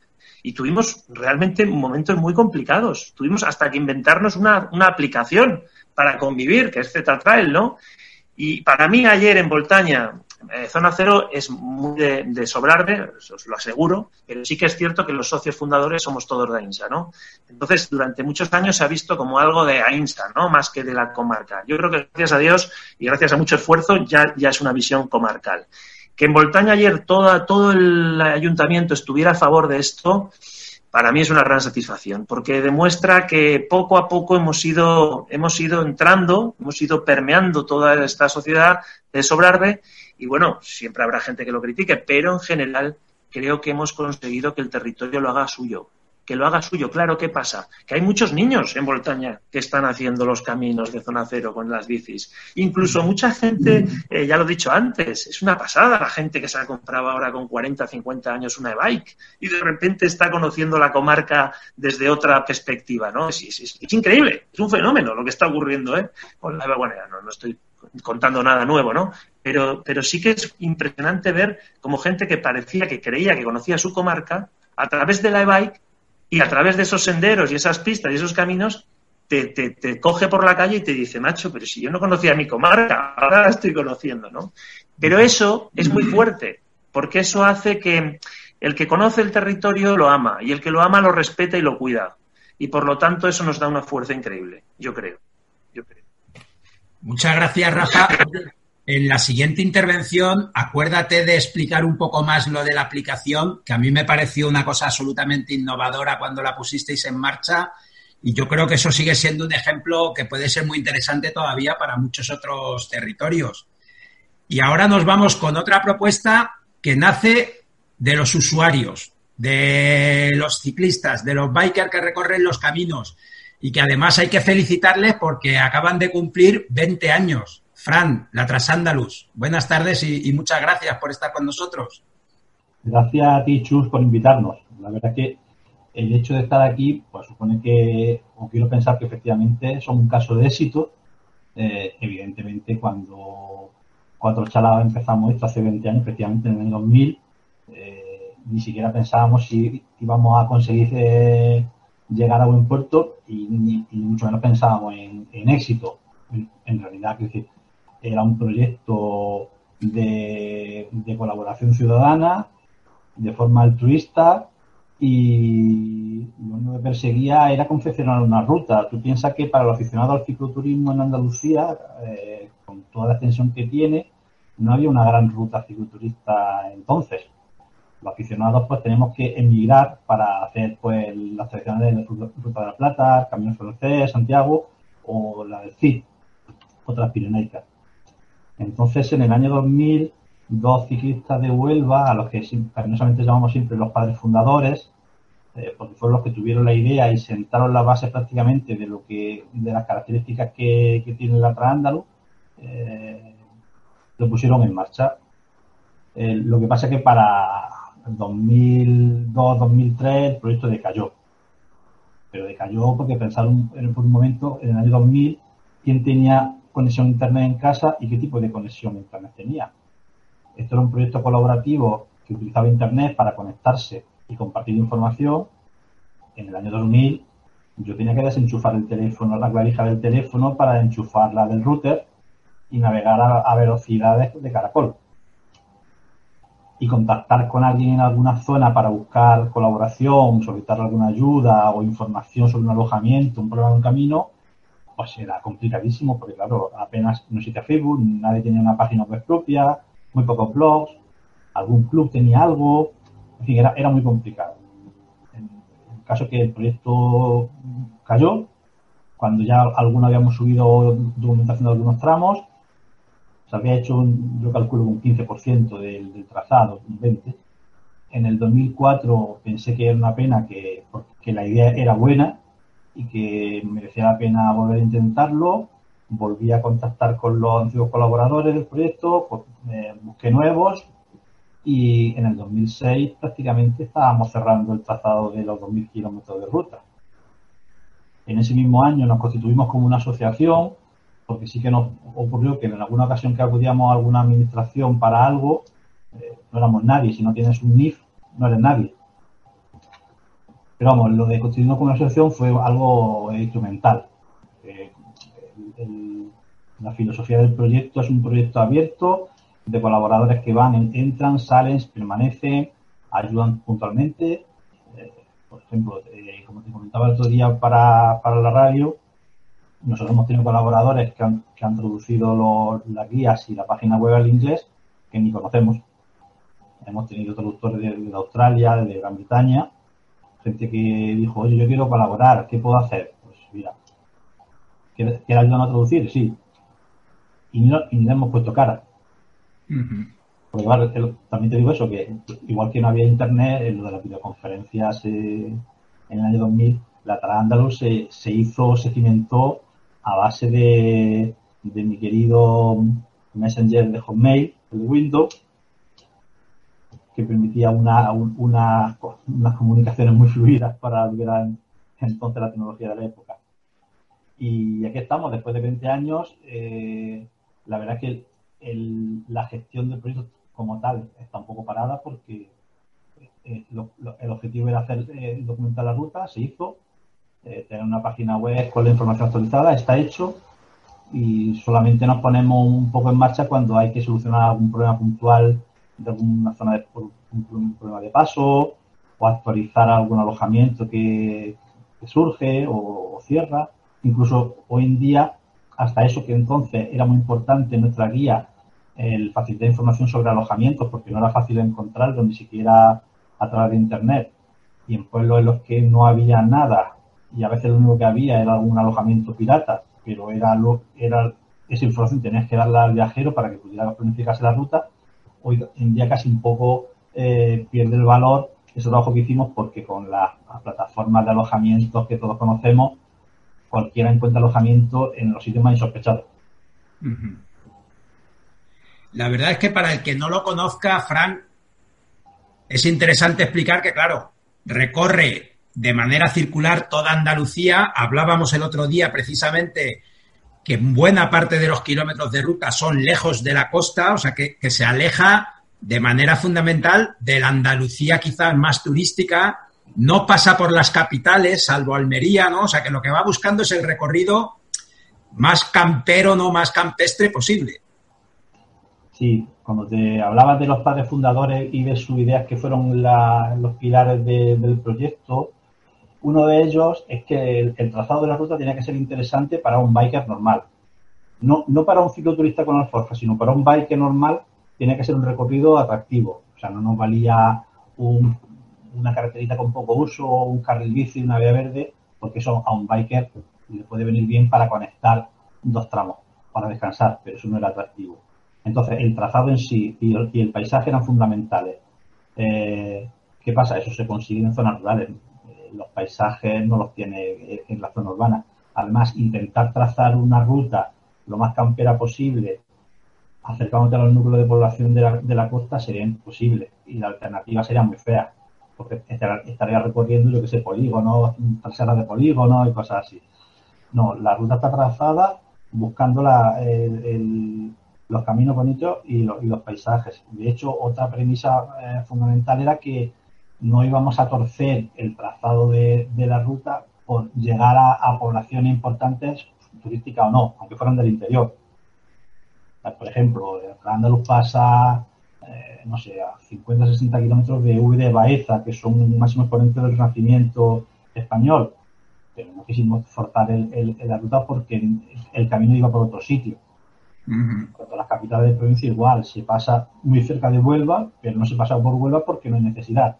Y tuvimos realmente momentos muy complicados. Tuvimos hasta que inventarnos una, una aplicación para convivir, que es Z-Trail, ¿no? Y para mí ayer en Voltaña, eh, Zona Cero es muy de, de sobrarme, os lo aseguro, pero sí que es cierto que los socios fundadores somos todos de AINSA, ¿no? Entonces, durante muchos años se ha visto como algo de AINSA, ¿no? Más que de la comarca. Yo creo que gracias a Dios y gracias a mucho esfuerzo ya, ya es una visión comarcal. Que en Voltaña ayer toda, todo el ayuntamiento estuviera a favor de esto, para mí es una gran satisfacción, porque demuestra que poco a poco hemos ido, hemos ido entrando, hemos ido permeando toda esta sociedad de Sobrarbe, y bueno, siempre habrá gente que lo critique, pero en general creo que hemos conseguido que el territorio lo haga suyo, que lo haga suyo. Claro, ¿qué pasa? Que hay muchos niños en Voltaña que están haciendo los caminos de zona cero con las bicis. Incluso mucha gente, eh, ya lo he dicho antes, es una pasada la gente que se ha comprado ahora con 40, 50 años una e-bike y de repente está conociendo la comarca desde otra perspectiva, ¿no? Es, increíble, es un fenómeno lo que está ocurriendo, ¿eh? Con la, bueno, no, no estoy contando nada nuevo, ¿no? Pero, pero sí que es impresionante ver como gente que parecía que creía que conocía su comarca a través de la e-bike y a través de esos senderos y esas pistas y esos caminos te, te, te coge por la calle y te dice, macho, pero si yo no conocía mi comarca, ahora la estoy conociendo, ¿no? Pero eso es muy fuerte, porque eso hace que el que conoce el territorio lo ama y el que lo ama lo respeta y lo cuida. Y por lo tanto eso nos da una fuerza increíble, yo creo. Yo creo. Muchas gracias, Rafa. En la siguiente intervención, acuérdate de explicar un poco más lo de la aplicación, que a mí me pareció una cosa absolutamente innovadora cuando la pusisteis en marcha. Y yo creo que eso sigue siendo un ejemplo que puede ser muy interesante todavía para muchos otros territorios. Y ahora nos vamos con otra propuesta que nace de los usuarios, de los ciclistas, de los bikers que recorren los caminos y que además hay que felicitarles porque acaban de cumplir 20 años. Fran, la Trasándalus, buenas tardes y, muchas gracias por estar con nosotros. Gracias a ti, Chus, por invitarnos. La verdad es que el hecho de estar aquí, pues supone que, o quiero pensar que efectivamente son un caso de éxito. Eh, evidentemente, cuando Cuatro Chalas empezamos esto hace 20 años, efectivamente en el 2000, eh, ni siquiera pensábamos si íbamos a conseguir eh, llegar a buen puerto y, mucho menos pensábamos en, éxito. En, en realidad, quiero decir, era un proyecto de, de colaboración ciudadana, de forma altruista y lo único que perseguía era confeccionar una ruta. Tú piensas que para los aficionados al cicloturismo en Andalucía, eh, con toda la extensión que tiene, no había una gran ruta cicloturista entonces. Los aficionados pues tenemos que emigrar para hacer pues las tradicionales Ruta de la Plata, Camino Francés, Santiago o la del CID, otras pirenaicas. Entonces en el año 2000 dos ciclistas de Huelva, a los que cariñosamente llamamos siempre los padres fundadores, eh, porque fueron los que tuvieron la idea y sentaron la base prácticamente de lo que de las características que, tiene la Traándalo, eh, lo pusieron en marcha. Eh, lo que pasa es que para 2002-2003 el proyecto decayó. Pero decayó porque pensaron en, por un momento, en el año 2000, quién tenía conexión a internet en casa y qué tipo de conexión a internet tenía. Esto era un proyecto colaborativo que utilizaba internet para conectarse y compartir información. En el año 2000 yo tenía que desenchufar el teléfono, la clavija del teléfono para enchufarla del router y navegar a velocidades de caracol y contactar con alguien en alguna zona para buscar colaboración, solicitar alguna ayuda o información sobre un alojamiento, un problema de un camino, pues era complicadísimo porque, claro, apenas no existía Facebook, nadie tenía una página web propia, muy pocos blogs, algún club tenía algo, en fin, era, era muy complicado. En el caso que el proyecto cayó, cuando ya alguno habíamos subido documentación de algunos tramos, se había hecho, un, yo calculo, un 15% del, del, trazado, un 20%. En el 2004 pensé que era una pena que, porque la idea era buena y que merecía la pena volver a intentarlo. Volví a contactar con los antiguos colaboradores del proyecto, pues, busqué nuevos y en el 2006 prácticamente estábamos cerrando el trazado de los 2.000 kilómetros de ruta. En ese mismo año nos constituimos como una asociación porque sí que nos ocurrió que en alguna ocasión que acudíamos a alguna administración para algo, eh, no éramos nadie. Si no tienes un NIF, no eres nadie. Pero vamos, lo de constituirnos como una asociación fue algo instrumental. Eh, la filosofía del proyecto es un proyecto abierto de colaboradores que van, entran, salen, permanecen, ayudan puntualmente. Eh, por ejemplo, eh, como te comentaba el otro día para, para la radio, nosotros hemos tenido colaboradores que han, que han traducido las guías y la página web al inglés que ni conocemos. Hemos tenido traductores de, Australia, de Gran Bretaña, gente que dijo, oye, yo quiero colaborar, ¿qué puedo hacer? Pues mira, ¿quieres, ayudar a traducir? Sí. Y no, y no hemos puesto cara. Porque también te digo eso, que igual que no había internet, en lo de las videoconferencias eh, en el año 2000, la Tara se, se hizo, se cimentó a base de, mi querido Messenger de Hotmail, el Windows, que permitía una, una, unas comunicaciones muy fluidas para era entonces la tecnología de la época. Y aquí estamos, después de 20 años, eh, la verdad que la gestión del proyecto como tal está un poco parada porque eh, el objetivo era hacer eh, documentar la ruta, se hizo, tener una página web con la información actualizada, está hecho y solamente nos ponemos un poco en marcha cuando hay que solucionar algún problema puntual de alguna zona de un, problema de paso o actualizar algún alojamiento que, surge o, cierra. Incluso hoy en día, hasta eso que entonces era muy importante nuestra guía, el facilitar información sobre alojamientos, porque no era fácil encontrarlo ni siquiera a través de Internet. Y en pueblos en los que no había nada y a veces lo único que había era algún alojamiento pirata, pero era, lo, era esa información tenías que darla al viajero para que pudiera planificarse la ruta. Hoy en día casi un poco eh, pierde el valor ese trabajo que hicimos porque con las, plataformas de alojamientos que todos conocemos, cualquiera encuentra alojamiento en los sitios más insospechados. La verdad es que para el que no lo conozca, Frank, es interesante explicar que, claro, recorre de manera circular toda Andalucía. Hablábamos el otro día precisamente que buena parte de los kilómetros de ruta son lejos de la costa, o sea que, se aleja de manera fundamental de la Andalucía quizás más turística, no pasa por las capitales, salvo Almería, ¿no? O sea que lo que va buscando es el recorrido más campero, no más campestre posible. Sí, cuando te hablabas de los padres fundadores y de sus ideas que fueron los pilares de- del proyecto, uno de ellos es que el, trazado de la ruta tenía que ser interesante para un biker normal. No, no para un cicloturista con alforja, sino para un biker normal tiene que ser un recorrido atractivo. O sea, no nos valía un- una carreterita con poco uso, un carril bici, una vía verde, porque eso a un biker le puede venir bien para conectar dos tramos, para descansar, pero eso no era atractivo. Entonces, el trazado en sí y el, y el paisaje eran fundamentales. Eh, ¿Qué pasa? Eso se consigue en zonas rurales. Los paisajes no los tiene eh, en la zona urbana. Además, intentar trazar una ruta lo más campera posible, acercándote a los núcleos de población de la, de la costa, sería imposible. Y la alternativa sería muy fea. Porque estar- estaría recorriendo, yo que sé, polígonos, traseras de polígonos y cosas así. No, la ruta está trazada buscando la- el- el- los caminos bonitos y los, y los paisajes. De hecho, otra premisa eh, fundamental era que no íbamos a torcer el trazado de, de la ruta por llegar a, a poblaciones importantes, turísticas o no, aunque fueran del interior. Por ejemplo, Andaluz pasa, eh, no sé, a 50 60 kilómetros de V de Baeza, que son un máximo exponente del Renacimiento español. Pero no quisimos forzar el, el- la ruta porque el camino iba por otro sitio. Cuanto a las capitales de provincia igual, se pasa muy cerca de Huelva, pero no se pasa por Huelva porque no hay necesidad.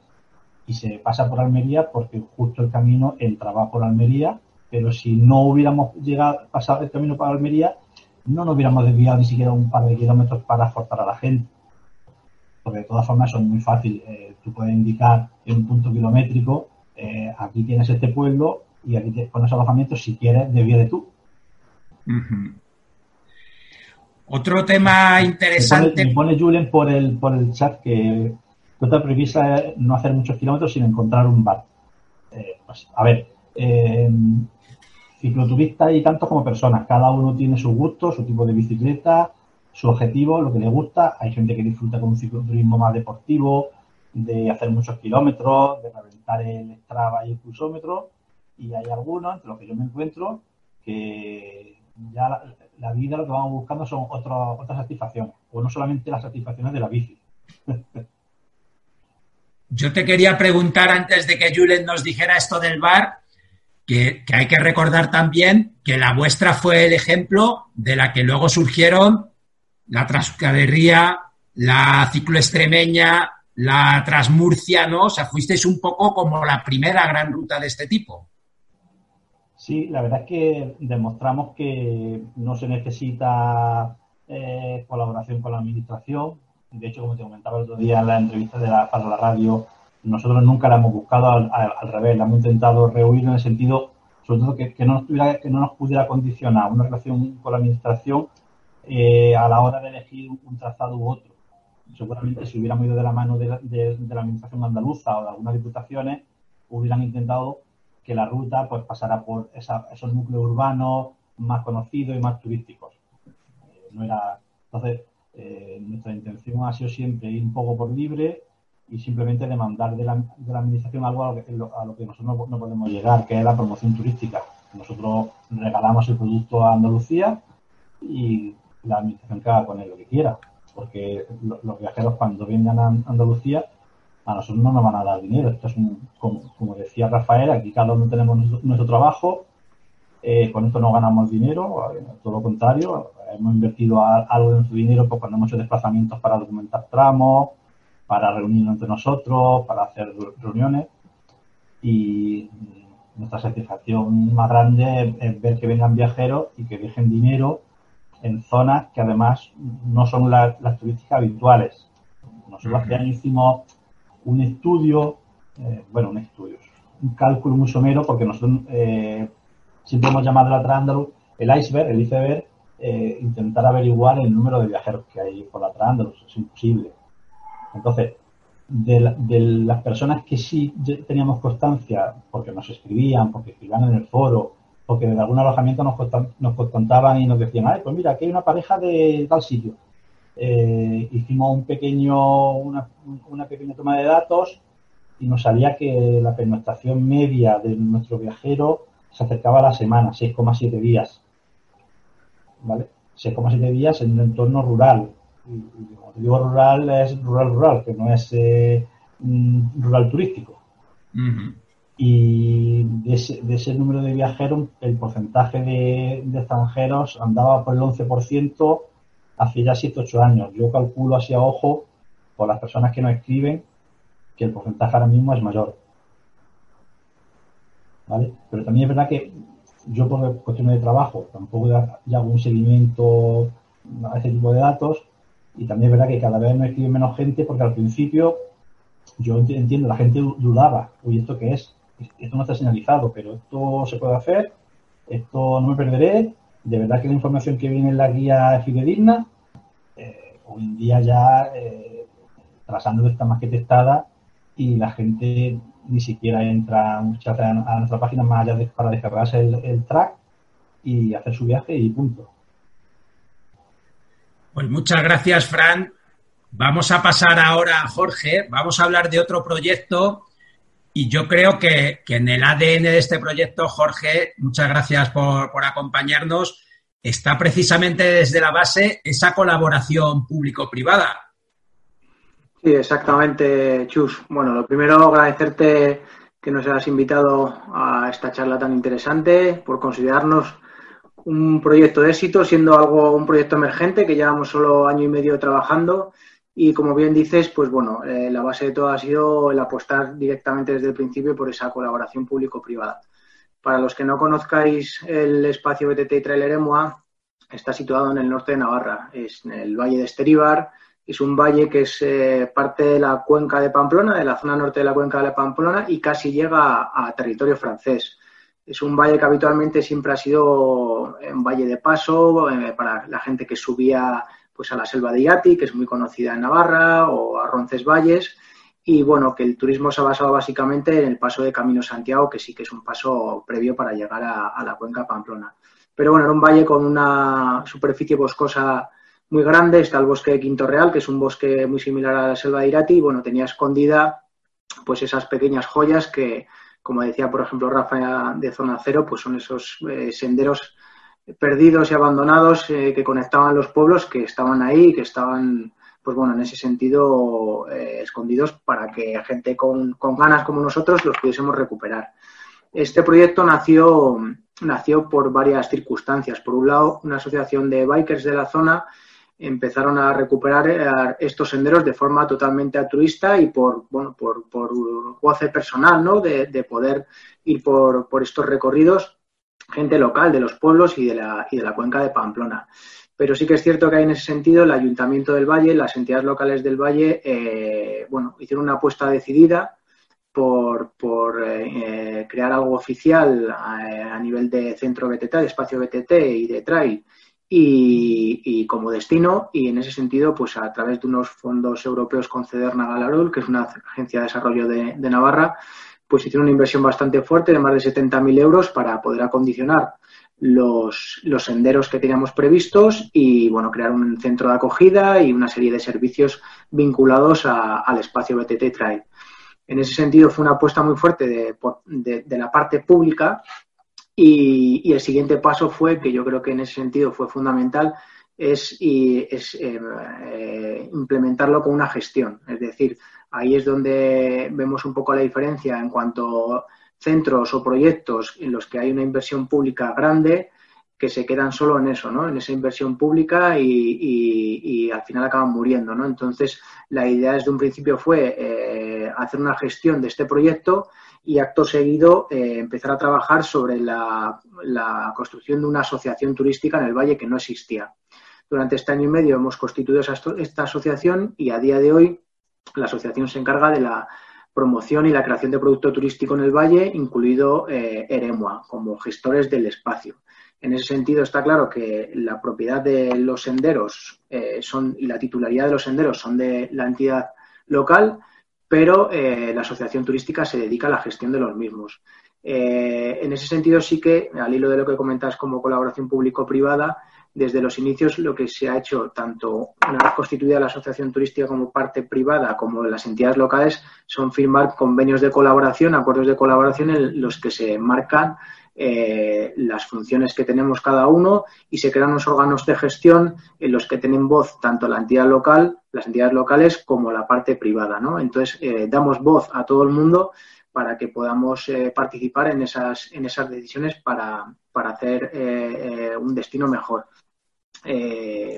Y se pasa por Almería porque justo el camino entraba por Almería, pero si no hubiéramos llegado, pasado el camino para Almería, no nos hubiéramos desviado ni siquiera un par de kilómetros para forzar a la gente. Porque de todas formas son muy fácil. Eh, tú puedes indicar en un punto kilométrico, eh, aquí tienes este pueblo y aquí te pones alojamientos, si quieres, de tú. Ujú. Otro tema Me interesante. pone, me pone Julen por el, por el chat que otra premisa es no hacer muchos kilómetros sin encontrar un bar. Eh, pues, a ver, eh, cicloturistas hay tantos como personas. Cada uno tiene su gusto, su tipo de bicicleta, su objetivo, lo que le gusta. Hay gente que disfruta con un cicloturismo más deportivo, de hacer muchos kilómetros, de reventar el Strava y el pulsómetro. Y hay algunos, entre los que yo me encuentro, que ya la, la vida lo que vamos buscando son otro- otras satisfacciones, o no solamente las satisfacciones de la bici. <laughs> Yo te quería preguntar antes de que Julen nos dijera esto del bar, que, hay que recordar también que la vuestra fue el ejemplo de la que luego surgieron la Transcaderría, la cicloextremeña, la Transmurcia, ¿no? O sea, fuisteis un poco como la primera gran ruta de este tipo. Sí, la verdad es que demostramos que no se necesita eh, colaboración con la administración. De hecho, como te comentaba el otro día en la entrevista de la, para la radio, nosotros nunca la hemos buscado al, revés, la hemos intentado rehuir en el sentido, sobre todo, que, que no, nos tuviera, que no nos pudiera condicionar una relación con la administración eh, a la hora de elegir un trazado u otro. Seguramente si hubiéramos ido de la mano de la, de la administración andaluza o de algunas diputaciones, hubieran intentado que la ruta pues pasara por esa- esos núcleos urbanos más conocidos y más turísticos. Eh, no era, entonces, eh, nuestra intención ha sido siempre ir un poco por libre y simplemente demandar de la, de la administración algo a lo, que, nosotros no, podemos llegar, que es la promoción turística. Nosotros regalamos el producto a Andalucía y la administración que haga con él lo que quiera, porque lo- los viajeros cuando vengan a Andalucía a nosotros no nos van a dar dinero. Esto es un, como, decía Rafael, aquí cada uno tenemos nuestro, nuestro trabajo, eh, con esto no ganamos dinero, eh, todo lo contrario, hemos invertido a- algo de nuestro dinero pues, cuando hemos hecho desplazamientos para documentar tramos, para reunirnos entre nosotros, para hacer re- reuniones y nuestra satisfacción más grande es, es ver que vengan viajeros y que dejen dinero en zonas que además no son la- las turísticas habituales. Nosotros hace años hicimos un estudio, eh, bueno, un estudio, un cálculo muy somero, porque nosotros eh, siempre hemos llamado a la Trandalus el iceberg, el iceberg, eh, intentar averiguar el número de viajeros que hay por la Trandalus, es imposible. Entonces, de, la- de las personas que sí teníamos constancia, porque nos escribían, porque escribían en el foro, porque desde algún alojamiento nos, contan- nos contaban y nos decían, ay, pues mira, aquí hay una pareja de tal sitio. Eh, hicimos un pequeño, una, una pequeña toma de datos y nos salía que la pernoctación media de nuestro viajero se acercaba a la semana, 6,7 días. ¿Vale? 6,7 días en un entorno rural. Y, y cuando digo rural, es rural, rural, que no es eh, mm, rural turístico. Y de ese, de ese número de viajeros, el porcentaje de, de extranjeros andaba por el 11% hace ya 7-8 años. Yo calculo así a ojo, por las personas que nos escriben, que el porcentaje ahora mismo es mayor. ¿Vale? Pero también es verdad que yo por cuestiones de trabajo tampoco ya, hago un seguimiento a este tipo de datos y también es verdad que cada vez me escribe menos gente porque al principio yo enti- entiendo, la gente du- dudaba, oye, ¿esto qué es? Esto no está señalizado, pero esto se puede hacer, esto no me perderé, de verdad que la información que viene en la guía es fidedigna. Eh, hoy en día ya eh, está más que testada y la gente ni siquiera entra muchas a, nuestra página más allá para descargarse el, el track y hacer su viaje y punto. Pues muchas gracias, Fran. Vamos a pasar ahora a Jorge. Vamos a hablar de otro proyecto. Y yo creo que, que en el ADN de este proyecto, Jorge, muchas gracias por, por acompañarnos, está precisamente desde la base esa colaboración público-privada. Sí, exactamente, Chus. Bueno, lo primero agradecerte que nos hayas invitado a esta charla tan interesante, por considerarnos un proyecto de éxito, siendo algo un proyecto emergente que llevamos solo año y medio trabajando. Y como bien dices, pues bueno, eh, la base de todo ha sido el apostar directamente desde el principio por esa colaboración público-privada. Para los que no conozcáis el espacio BTT Trailer Emua, está situado en el norte de Navarra, es en el valle de Esteríbar, es un valle que es eh, parte de la cuenca de Pamplona, de la zona norte de la cuenca de Pamplona y casi llega a, territorio francés. Es un valle que habitualmente siempre ha sido un valle de paso eh, para la gente que subía pues a la selva de Iati, que es muy conocida en Navarra, o a Roncesvalles, y bueno, que el turismo se ha basado básicamente en el paso de Camino Santiago, que sí que es un paso previo para llegar a, a la cuenca Pamplona. Pero bueno, era un valle con una superficie boscosa muy grande, está el bosque de Quinto Real, que es un bosque muy similar a la selva de Irati, y bueno, tenía escondida pues esas pequeñas joyas que, como decía por ejemplo Rafa de Zona Cero, pues son esos eh, senderos perdidos y abandonados eh, que conectaban los pueblos que estaban ahí, que estaban, pues bueno, en ese sentido eh, escondidos para que gente con, con, ganas como nosotros los pudiésemos recuperar. Este proyecto nació, nació por varias circunstancias. Por un lado, una asociación de bikers de la zona empezaron a recuperar estos senderos de forma totalmente altruista y por, bueno, por, por goce personal, ¿no? De, de poder ir por, por, estos recorridos, gente local de los pueblos y de, la, y de la cuenca de Pamplona. Pero sí que es cierto que hay en ese sentido el Ayuntamiento del Valle, las entidades locales del Valle, eh, bueno, hicieron una apuesta decidida por, por eh, crear algo oficial a, a, nivel de centro BTT, de espacio BTT y de trail y, como destino y en ese sentido pues a través de unos fondos europeos conceder Nagalarol, que es una agencia de desarrollo de, Navarra, pues hicieron una inversión bastante fuerte de más de 70.000 euros para poder acondicionar los, los, senderos que teníamos previstos y bueno crear un centro de acogida y una serie de servicios vinculados al espacio BTT Trail. En ese sentido fue una apuesta muy fuerte de, de, de la parte pública y, y, el siguiente paso fue, que yo creo que en ese sentido fue fundamental, es, eh, eh, implementarlo con una gestión. Es decir, ahí es donde vemos un poco la diferencia en cuanto a centros o proyectos en los que hay una inversión pública grande que se quedan solo en eso, ¿no? En esa inversión pública y al final acaban muriendo, ¿no? Entonces, la idea desde un principio fue eh, hacer una gestión de este proyecto y acto seguido eh, empezar a trabajar sobre la, construcción de una asociación turística en el valle que no existía. Durante este año y medio hemos constituido esta asociación y a día de hoy la asociación se encarga de la promoción y la creación de producto turístico en el valle, incluido eh, Eremua, como gestores del espacio. En ese sentido está claro que la propiedad de los senderos eh, son, y la titularidad de los senderos son de la entidad local, pero eh, la asociación turística se dedica a la gestión de los mismos. Eh, en ese sentido sí que, al hilo de lo que comentas como colaboración público-privada, desde los inicios lo que se ha hecho, tanto una vez constituida la asociación turística como parte privada, como las entidades locales, son firmar convenios de colaboración, acuerdos de colaboración en los que se marcan eh, las funciones que tenemos cada uno y se crean unos órganos de gestión en los que tienen voz tanto la entidad local, las entidades locales, como la parte privada. ¿no? Entonces, eh, damos voz a todo el mundo para que podamos eh, participar en esas, en esas decisiones para, para hacer un destino mejor.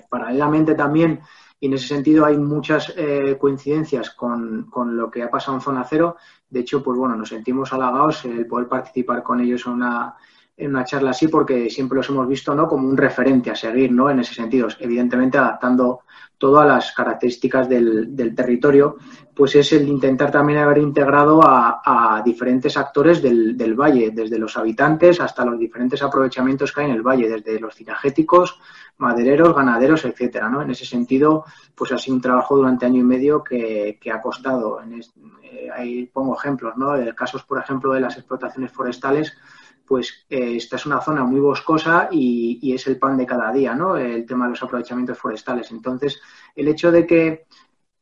Paralelamente también, y en ese sentido hay muchas eh, coincidencias con, con, lo que ha pasado en Zona Cero. De hecho, pues bueno, nos sentimos halagados el poder participar con ellos en una, en una charla así, porque siempre los hemos visto ¿no? como un referente a seguir, ¿no? En ese sentido, evidentemente adaptando todo a las características del, del territorio, pues es el intentar también haber integrado a, diferentes actores del, del, valle, desde los habitantes hasta los diferentes aprovechamientos que hay en el valle, desde los cinegéticos, madereros, ganaderos, etcétera, ¿no? En ese sentido, pues ha sido un trabajo durante año y medio que, que ha costado. Eh, ahí pongo ejemplos, ¿no? Casos, por ejemplo, de las explotaciones forestales, pues eh, esta es una zona muy boscosa y, y, es el pan de cada día, ¿no? El tema de los aprovechamientos forestales. Entonces, el hecho de que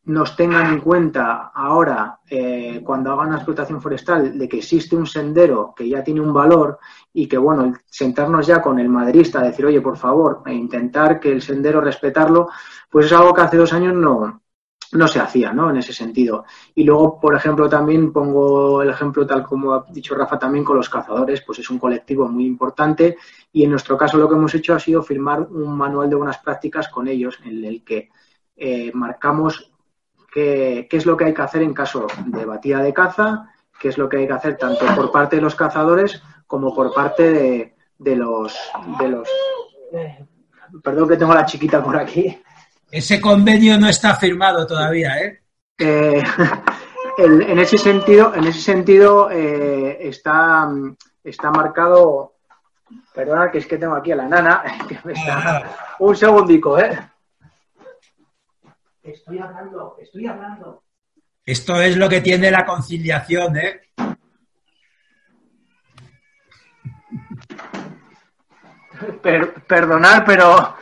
nos tengan en cuenta ahora, eh, cuando hagan una explotación forestal, de que existe un sendero que ya tiene un valor y que, bueno, sentarnos ya con el maderista, decir, oye, por favor, e intentar que el sendero respetarlo, pues es algo que hace dos años no, no se hacía, ¿no? En ese sentido. Y luego, por ejemplo, también pongo el ejemplo, tal como ha dicho Rafa también, con los cazadores, pues es un colectivo muy importante y en nuestro caso lo que hemos hecho ha sido firmar un manual de buenas prácticas con ellos en el que eh, marcamos qué, qué es lo que hay que hacer en caso de batida de caza, qué es lo que hay que hacer tanto por parte de los cazadores como por parte de, de los de los eh, perdón que tengo a la chiquita por aquí ese convenio no está firmado todavía eh, eh <laughs> el, en ese sentido en ese sentido eh, está está marcado perdona que es que tengo aquí a la nana <laughs> que me está, un segundico eh Estoy hablando, estoy hablando. Esto es lo que tiene la conciliación, ¿eh? Per, perdonar, pero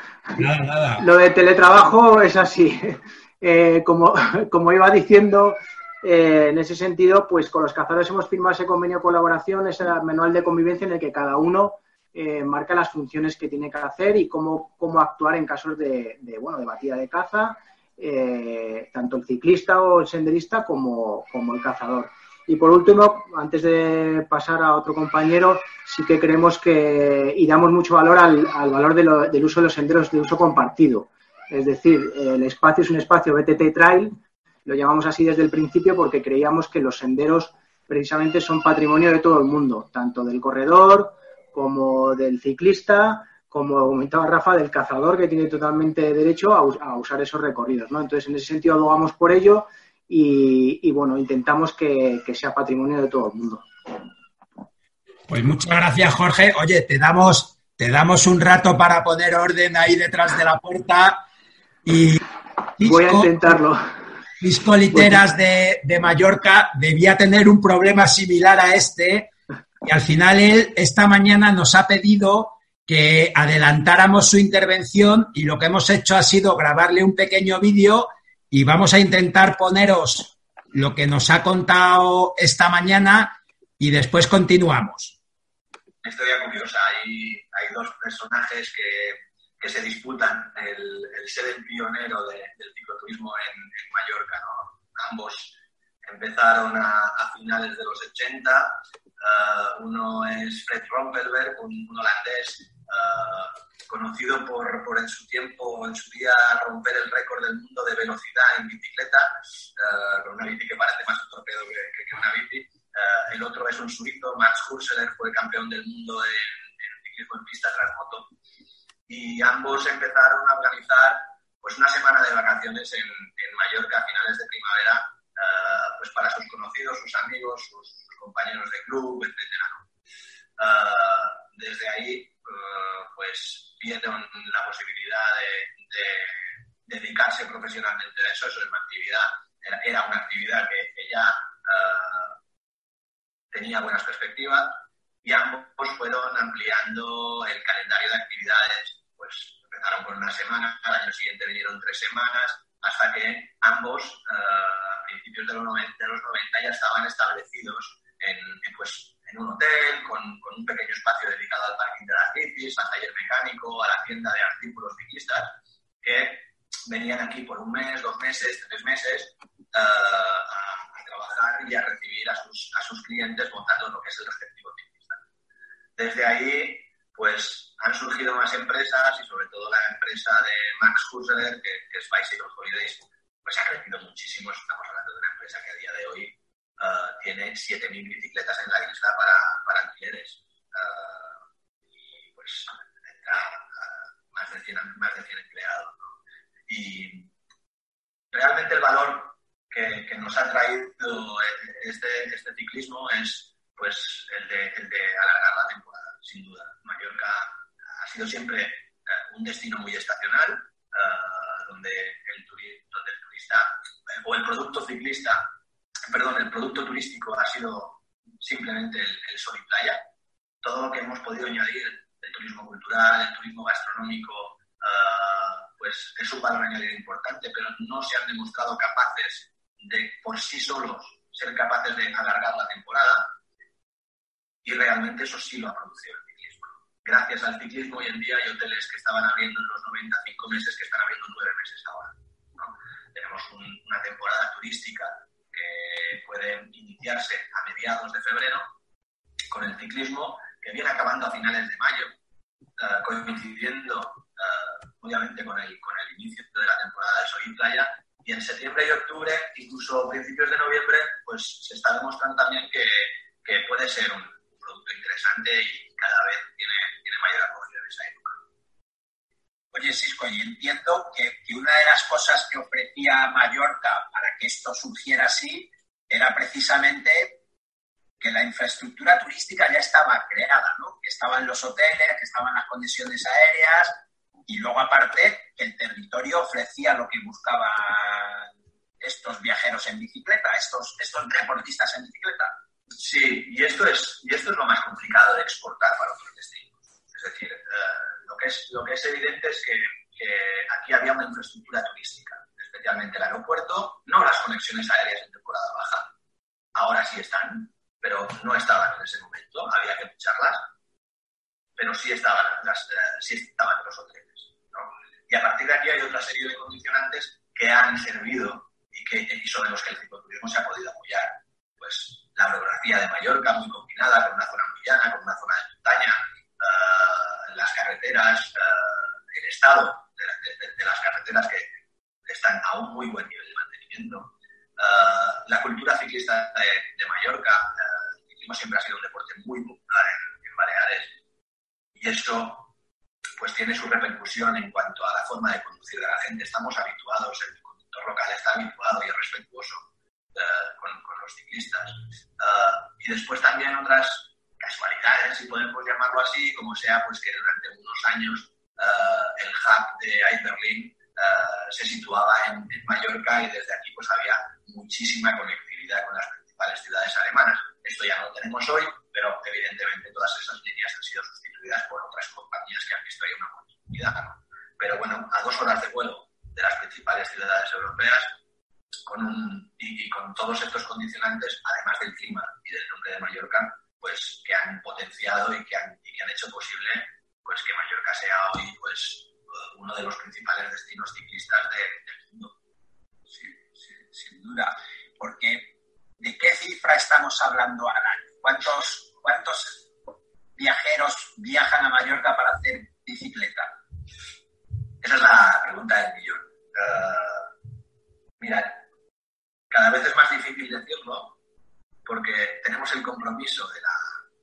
lo de teletrabajo es así. <laughs> Eh, como, <laughs> como, iba diciendo, eh, en ese sentido, pues con los cazadores hemos firmado ese convenio de colaboración, ese manual de convivencia en el que cada uno eh, marca las funciones que tiene que hacer y cómo, cómo actuar en casos de, de, bueno, de batida de caza, eh, tanto el ciclista o el senderista como, como, el cazador. Y por último, antes de pasar a otro compañero, sí que creemos que y damos mucho valor al, al valor de lo, del uso de los senderos de uso compartido. Es decir, el espacio es un espacio BTT Trail, lo llamamos así desde el principio porque creíamos que los senderos precisamente son patrimonio de todo el mundo, tanto del corredor como del ciclista, como comentaba Rafa, del cazador que tiene totalmente derecho a, usar esos recorridos. Entonces, en ese sentido, abogamos por ello y, y bueno, intentamos que, que, sea patrimonio de todo el mundo. Pues muchas gracias, Jorge. Oye, te damos, te damos un rato para poner orden ahí detrás de la puerta y... Voy a intentarlo. Pisco Literas de, de Mallorca debía tener un problema similar a este y al final él esta mañana nos ha pedido que adelantáramos su intervención y lo que hemos hecho ha sido grabarle un pequeño vídeo y vamos a intentar poneros lo que nos ha contado esta mañana y después continuamos. Una historia curiosa. Hay, hay dos personajes que, que se disputan el, el, ser el pionero de, del cicloturismo en, en Mallorca. ¿no? Ambos empezaron a, a, finales de los 80. Uh, uno es Fred Rompelberg, un, un holandés uh, conocido por, por, en su tiempo, en su día, romper el récord del mundo de velocidad en bicicleta, uh, con una bici que parece más un torpedo que, que, una bici. el otro es un suizo, Max Hurseler, fue campeón del mundo en, en ciclismo en pista tras moto. Y ambos empezaron a organizar pues una semana de vacaciones en, precisamente que la infraestructura turística ya estaba creada, ¿no? Que estaban los hoteles, que estaban las conexiones aéreas y luego aparte el territorio ofrecía lo que buscaban estos viajeros en bicicleta, estos, estos deportistas en bicicleta. Sí, y esto es, y esto es lo más complicado de exportar para otros destinos. Es decir, eh, lo, que es, lo que es evidente es que, que aquí había una infraestructura turística, especialmente el aeropuerto, no las conexiones aéreas en temporada baja. Ahora sí están, pero no estaban en ese momento, había que lucharlas, pero sí estaban, las, eh, sí estaban los hoteles. Y a partir de aquí hay otra serie de condicionantes que han servido y, que, y sobre los que el cicloturismo se ha podido apoyar. Pues la orografía de Mallorca muy combinada con una zona muy llana, con una zona de montaña, eh, las carreteras, eh, el estado de- de las carreteras que están a un muy buen nivel de mantenimiento. Eh, la cultura ciclista de, de Mallorca, eh, el ciclismo siempre ha sido un deporte muy popular en, en Baleares y eso pues tiene su repercusión en cuanto a la forma de conducir de la gente. Estamos habituados, el conductor local está habituado y es respetuoso eh, con, con los ciclistas. Eh, y después también otras casualidades, si podemos llamarlo así, como sea pues que durante unos años eh, el hub de Iberlin eh, se situaba en, Mallorca y desde aquí pues había muchísima conectividad con las principales ciudades alemanas. Esto ya no lo tenemos hoy, pero evidentemente todas esas líneas han sido sustituidas por otras compañías que han visto ahí una oportunidad. Pero bueno, a dos horas de vuelo de las principales ciudades europeas, con un, y, y con todos estos condicionantes, además del clima y del nombre de Mallorca, pues que han potenciado y que han, y que han hecho posible pues que Mallorca sea hoy pues uno de los principales destinos ciclistas de- del mundo. sin duda. Porque, ¿de qué cifra estamos hablando al año? ¿Cuántos, cuántos viajeros viajan a Mallorca para hacer bicicleta? Esa es la pregunta del millón. Eh, mira, cada vez es más difícil decirlo porque tenemos el compromiso de la,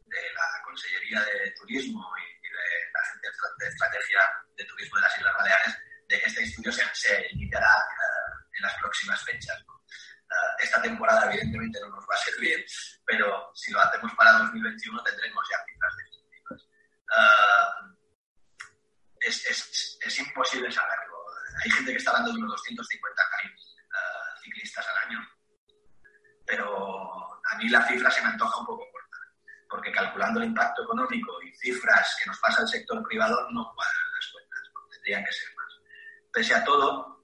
de la Consellería de Turismo y de la Agencia de Estrategia de Turismo de las Islas Baleares de que este estudio se, se iniciará eh, en las próximas fechas. ¿no? Eh, esta temporada evidentemente no nos va a servir, pero si lo hacemos para 2021 tendremos ya cifras definitivas. Eh, es, es, es imposible saberlo. Hay gente que está hablando de unos 250 uh, ciclistas al año, pero a mí la cifra se me antoja un poco porque calculando el impacto económico y cifras que nos pasa el sector privado no cuadran las cuentas, tendrían que ser más. Pese a todo,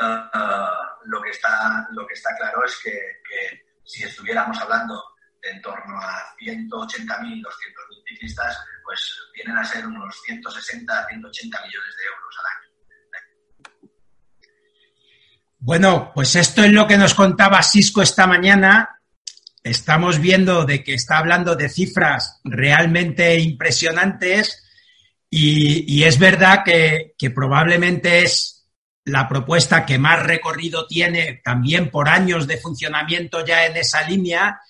uh, uh, lo, que está, lo que está claro es que, si estuviéramos hablando en torno a 180.000, 200.000 ciclistas, pues vienen a ser unos 160, 180 millones de euros al año. Bueno, pues esto es lo que nos contaba Cisco esta mañana. Estamos viendo de que está hablando de cifras realmente impresionantes y, es verdad que, que probablemente es la propuesta que más recorrido tiene también por años de funcionamiento ya en esa línea.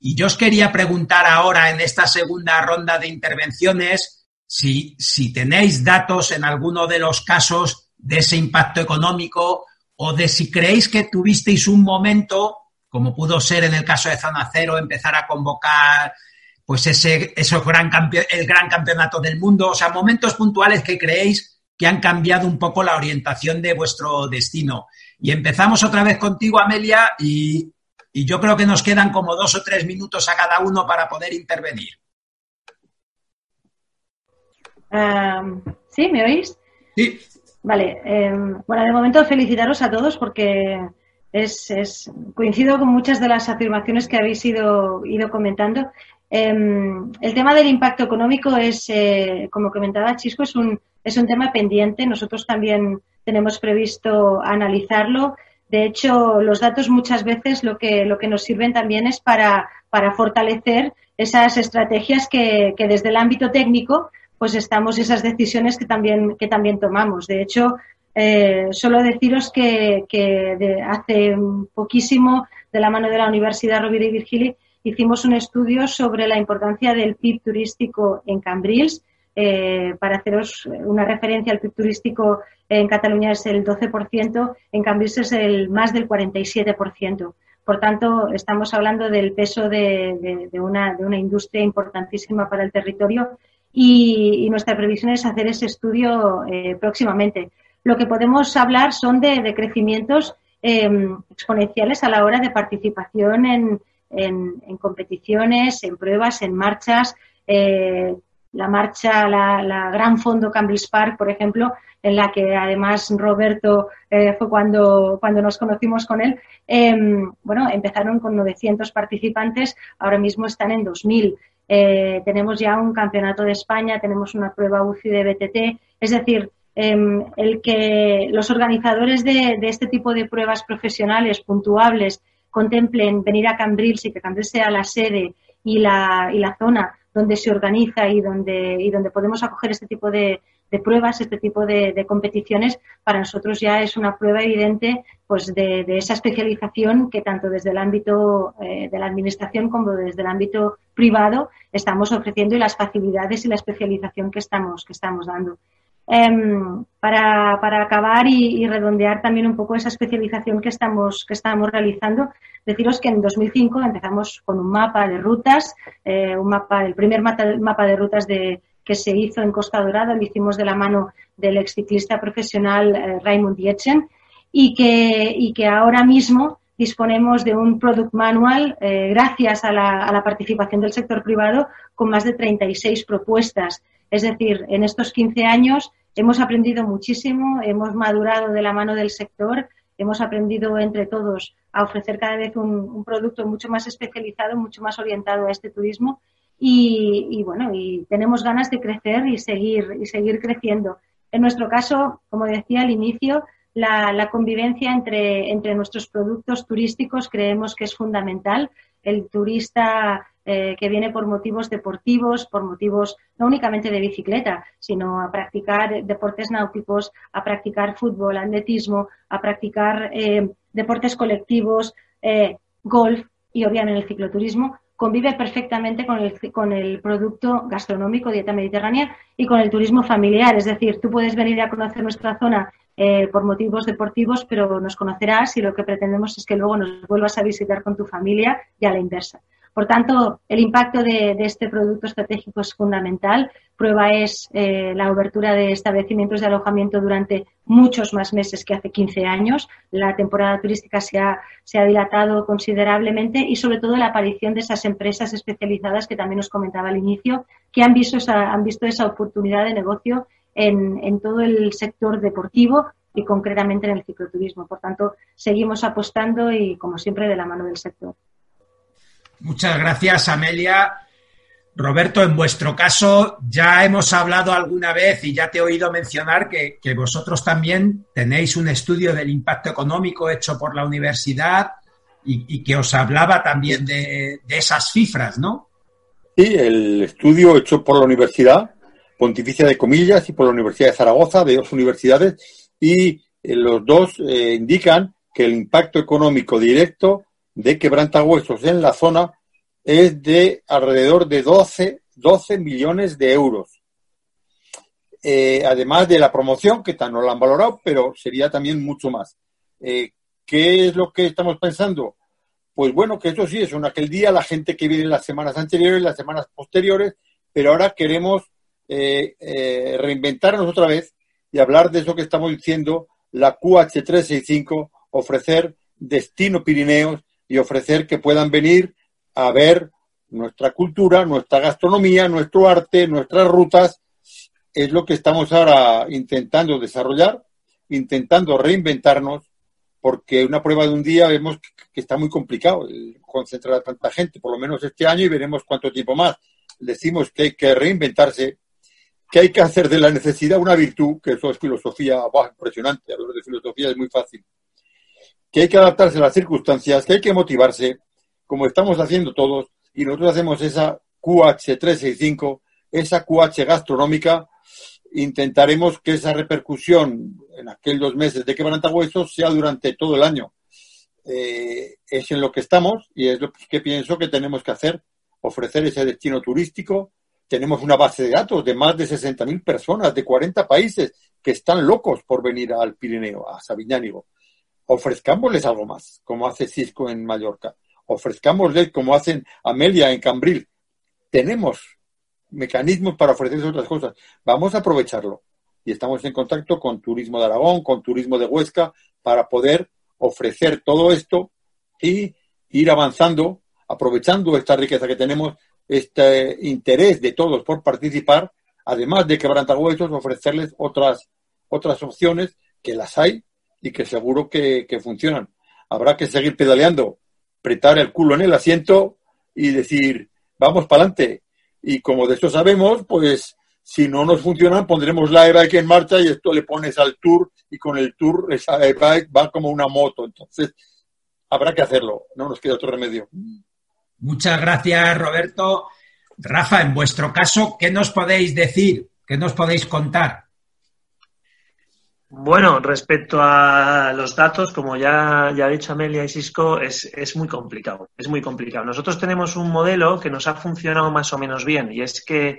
Y yo os quería preguntar ahora en esta segunda ronda de intervenciones si, si tenéis datos en alguno de los casos de ese impacto económico o de si creéis que tuvisteis un momento, como pudo ser en el caso de Zona Cero, empezar a convocar pues ese, esos gran el gran campeonato del mundo, o sea, momentos puntuales que creéis que han cambiado un poco la orientación de vuestro destino. Y empezamos otra vez contigo, Amelia, y, y yo creo que nos quedan como dos o tres minutos a cada uno para poder intervenir. Am, ¿Sí? ¿Me oís? Sí. Vale. em, bueno, de momento felicitaros a todos porque es, coincido con muchas de las afirmaciones que habéis ido, ido comentando. Em, el tema del impacto económico es, eh, como comentaba Chisco, es un, es un tema pendiente. Nosotros también tenemos previsto analizarlo. De hecho, los datos muchas veces lo que, lo que nos sirven también es para, para fortalecer esas estrategias que, que desde el ámbito técnico pues estamos esas decisiones que también, que también tomamos. De hecho, eh, solo deciros que, hace poquísimo, de la mano de la Universidad Rovira y Virgili, hicimos un estudio sobre la importancia del PIB turístico en Cambrils. Eh, para haceros una referencia, el PIB turístico en Cataluña es el 12%, en Cambrils es el más del 47%. Por tanto, estamos hablando del peso de, una, industria importantísima para el territorio y, y nuestra previsión es hacer ese estudio eh, próximamente. Lo que podemos hablar son de, crecimientos eh, exponenciales a la hora de participación en, en- competiciones, en pruebas, en marchas. eh, la marcha, la, Gran Fondo Cambrils Park, por ejemplo, en la que además Roberto eh, fue cuando, cuando nos conocimos con él. eh, bueno, empezaron con 900 participantes, ahora mismo están en 2000. Eh, tenemos ya un campeonato de España, tenemos una prueba UCI de BTT, es decir, em, el que los organizadores de, este tipo de pruebas profesionales puntuables contemplen venir a Cambrils y que Cambrils sea la sede y la, y la zona donde se organiza y donde, y donde podemos acoger este tipo de, pruebas, este tipo de, competiciones, para nosotros ya es una prueba evidente pues de, de esa especialización que tanto desde el ámbito eh, de la administración como desde el ámbito privado estamos ofreciendo y las facilidades y la especialización que estamos, que estamos dando. Em, para, acabar y, redondear también un poco esa especialización que estamos, que estamos realizando, deciros que en 2005 empezamos con un mapa de rutas, eh, un mapa, el primer mapa, de rutas que se hizo en Costa Dorada, lo hicimos de la mano del exciclista profesional eh, Raymond Dietzen, y que, ahora mismo disponemos de un product manual eh, gracias a la, a la participación del sector privado con más de 36 propuestas. Es decir, en estos 15 años hemos aprendido muchísimo, hemos madurado de la mano del sector, hemos aprendido entre todos a ofrecer cada vez un, producto mucho más especializado, mucho más orientado a este turismo y, y, bueno, y tenemos ganas de crecer y seguir, y seguir creciendo. En nuestro caso, como decía al inicio, la, la convivencia entre, entre nuestros productos turísticos creemos que es fundamental. El turista eh, que viene por motivos deportivos, por motivos no únicamente de bicicleta, sino a practicar deportes náuticos, a practicar fútbol, atletismo, a practicar eh, deportes colectivos, eh, golf y obviamente el cicloturismo, convive perfectamente con el, con el producto gastronómico, dieta mediterránea, y con el turismo familiar. Es decir, tú puedes venir a conocer nuestra zona eh, por motivos deportivos, pero nos conocerás y lo que pretendemos es que luego nos vuelvas a visitar con tu familia y a la inversa. Por tanto, el impacto de, este producto estratégico es fundamental. Prueba es eh, la obertura de establecimientos de alojamiento durante muchos más meses que hace 15 años. La temporada turística se ha, se ha dilatado considerablemente y sobre todo la aparición de esas empresas especializadas que también os comentaba al inicio, que han visto esa, oportunidad de negocio en todo el sector deportivo y concretamente en el cicloturismo. Por tanto, seguimos apostando y, como siempre, de la mano del sector. Muchas gracias, Amelia. Roberto, en vuestro caso ya hemos hablado alguna vez y ya te he oído mencionar que, vosotros también tenéis un estudio del impacto económico hecho por la universidad y, que os hablaba también de, de esas cifras, ¿no? Sí, el estudio hecho por la Universidad Pontificia de Comillas y por la Universidad de Zaragoza, de dos universidades, y eh, los dos eh, indican que el impacto económico directo de quebrantahuesos en la zona es de alrededor de 12, 12 millones de euros. Eh, además de la promoción, que tan no la han valorado, pero sería también mucho más. Eh, ¿Qué es lo que estamos pensando? Pues bueno, que eso sí, es en aquel día la gente que viene en las semanas anteriores, las semanas posteriores, pero ahora queremos eh, reinventarnos otra vez y hablar de eso que estamos diciendo, la QH365, ofrecer destino Pirineos y ofrecer que puedan venir a ver nuestra cultura, nuestra gastronomía, nuestro arte, nuestras rutas. Es lo que estamos ahora intentando desarrollar, intentando reinventarnos, porque una prueba de un día vemos que está muy complicado concentrar a tanta gente, por lo menos este año, y veremos cuánto tiempo más. Decimos que hay que reinventarse, que hay que hacer de la necesidad una virtud, que eso es filosofía bah, impresionante, hablar de filosofía es muy fácil, que hay que adaptarse a las circunstancias, que hay que motivarse, como estamos haciendo todos, y nosotros hacemos esa QH365, esa QH gastronómica, intentaremos que esa repercusión en aquellos dos meses de quebrantahuesos sea durante todo el año. Eh, es en lo que estamos y es lo que pienso que tenemos que hacer, ofrecer ese destino turístico. Tenemos una base de datos de más de 60.000 personas de 40 países que están locos por venir al Pirineo, a Sabiñánigo. Ofrezcámosles algo más, como hace Cisco en Mallorca. Ofrezcámosles como hacen Amelia en Cambril. Tenemos mecanismos para ofrecerles otras cosas. Vamos a aprovecharlo. Y estamos en contacto con Turismo de Aragón, con Turismo de Huesca, para poder ofrecer todo esto y ir avanzando, aprovechando esta riqueza que tenemos, este interés de todos por participar, además de quebrantahuesos, ofrecerles otras, otras opciones que las hay y que seguro que, funcionan. Habrá que seguir pedaleando, apretar el culo en el asiento y decir, vamos para adelante. Y como de esto sabemos, pues si no nos funciona, pondremos la e-bike en marcha y esto le pones al tour y con el tour esa e-bike va como una moto. Entonces, habrá que hacerlo, no nos queda otro remedio. Muchas gracias, Roberto. Rafa, en vuestro caso, ¿qué nos podéis decir? ¿Qué nos podéis contar? Bueno, respecto a los datos, como ya, ya ha dicho Amelia y Cisco, es, es muy complicado. Es muy complicado. Nosotros tenemos un modelo que nos ha funcionado más o menos bien y es que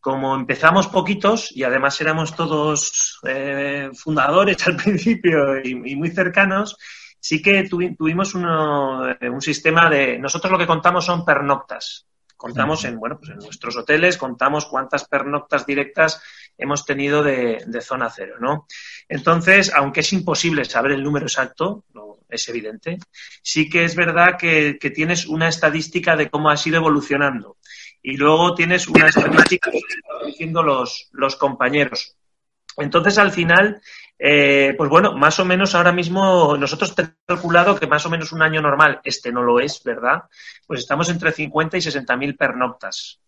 como empezamos poquitos y además éramos todos eh, fundadores <laughs> al principio y, y, muy cercanos, sí que tuvi, tuvimos uno, eh, un sistema de... Nosotros lo que contamos son pernoctas. Contamos en, bueno, pues en nuestros hoteles, contamos cuántas pernoctas directas hemos tenido de, zona cero, ¿no? Entonces, aunque es imposible saber el número exacto, no, es evidente, sí que es verdad que, tienes una estadística de cómo ha sido evolucionando. Y luego tienes una estadística diciendo los, compañeros. Entonces, al final, eh, pues bueno, más o menos ahora mismo nosotros tenemos calculado que más o menos un año normal, este no lo es, ¿verdad? Pues estamos entre 50 y 60 mil pernoctas.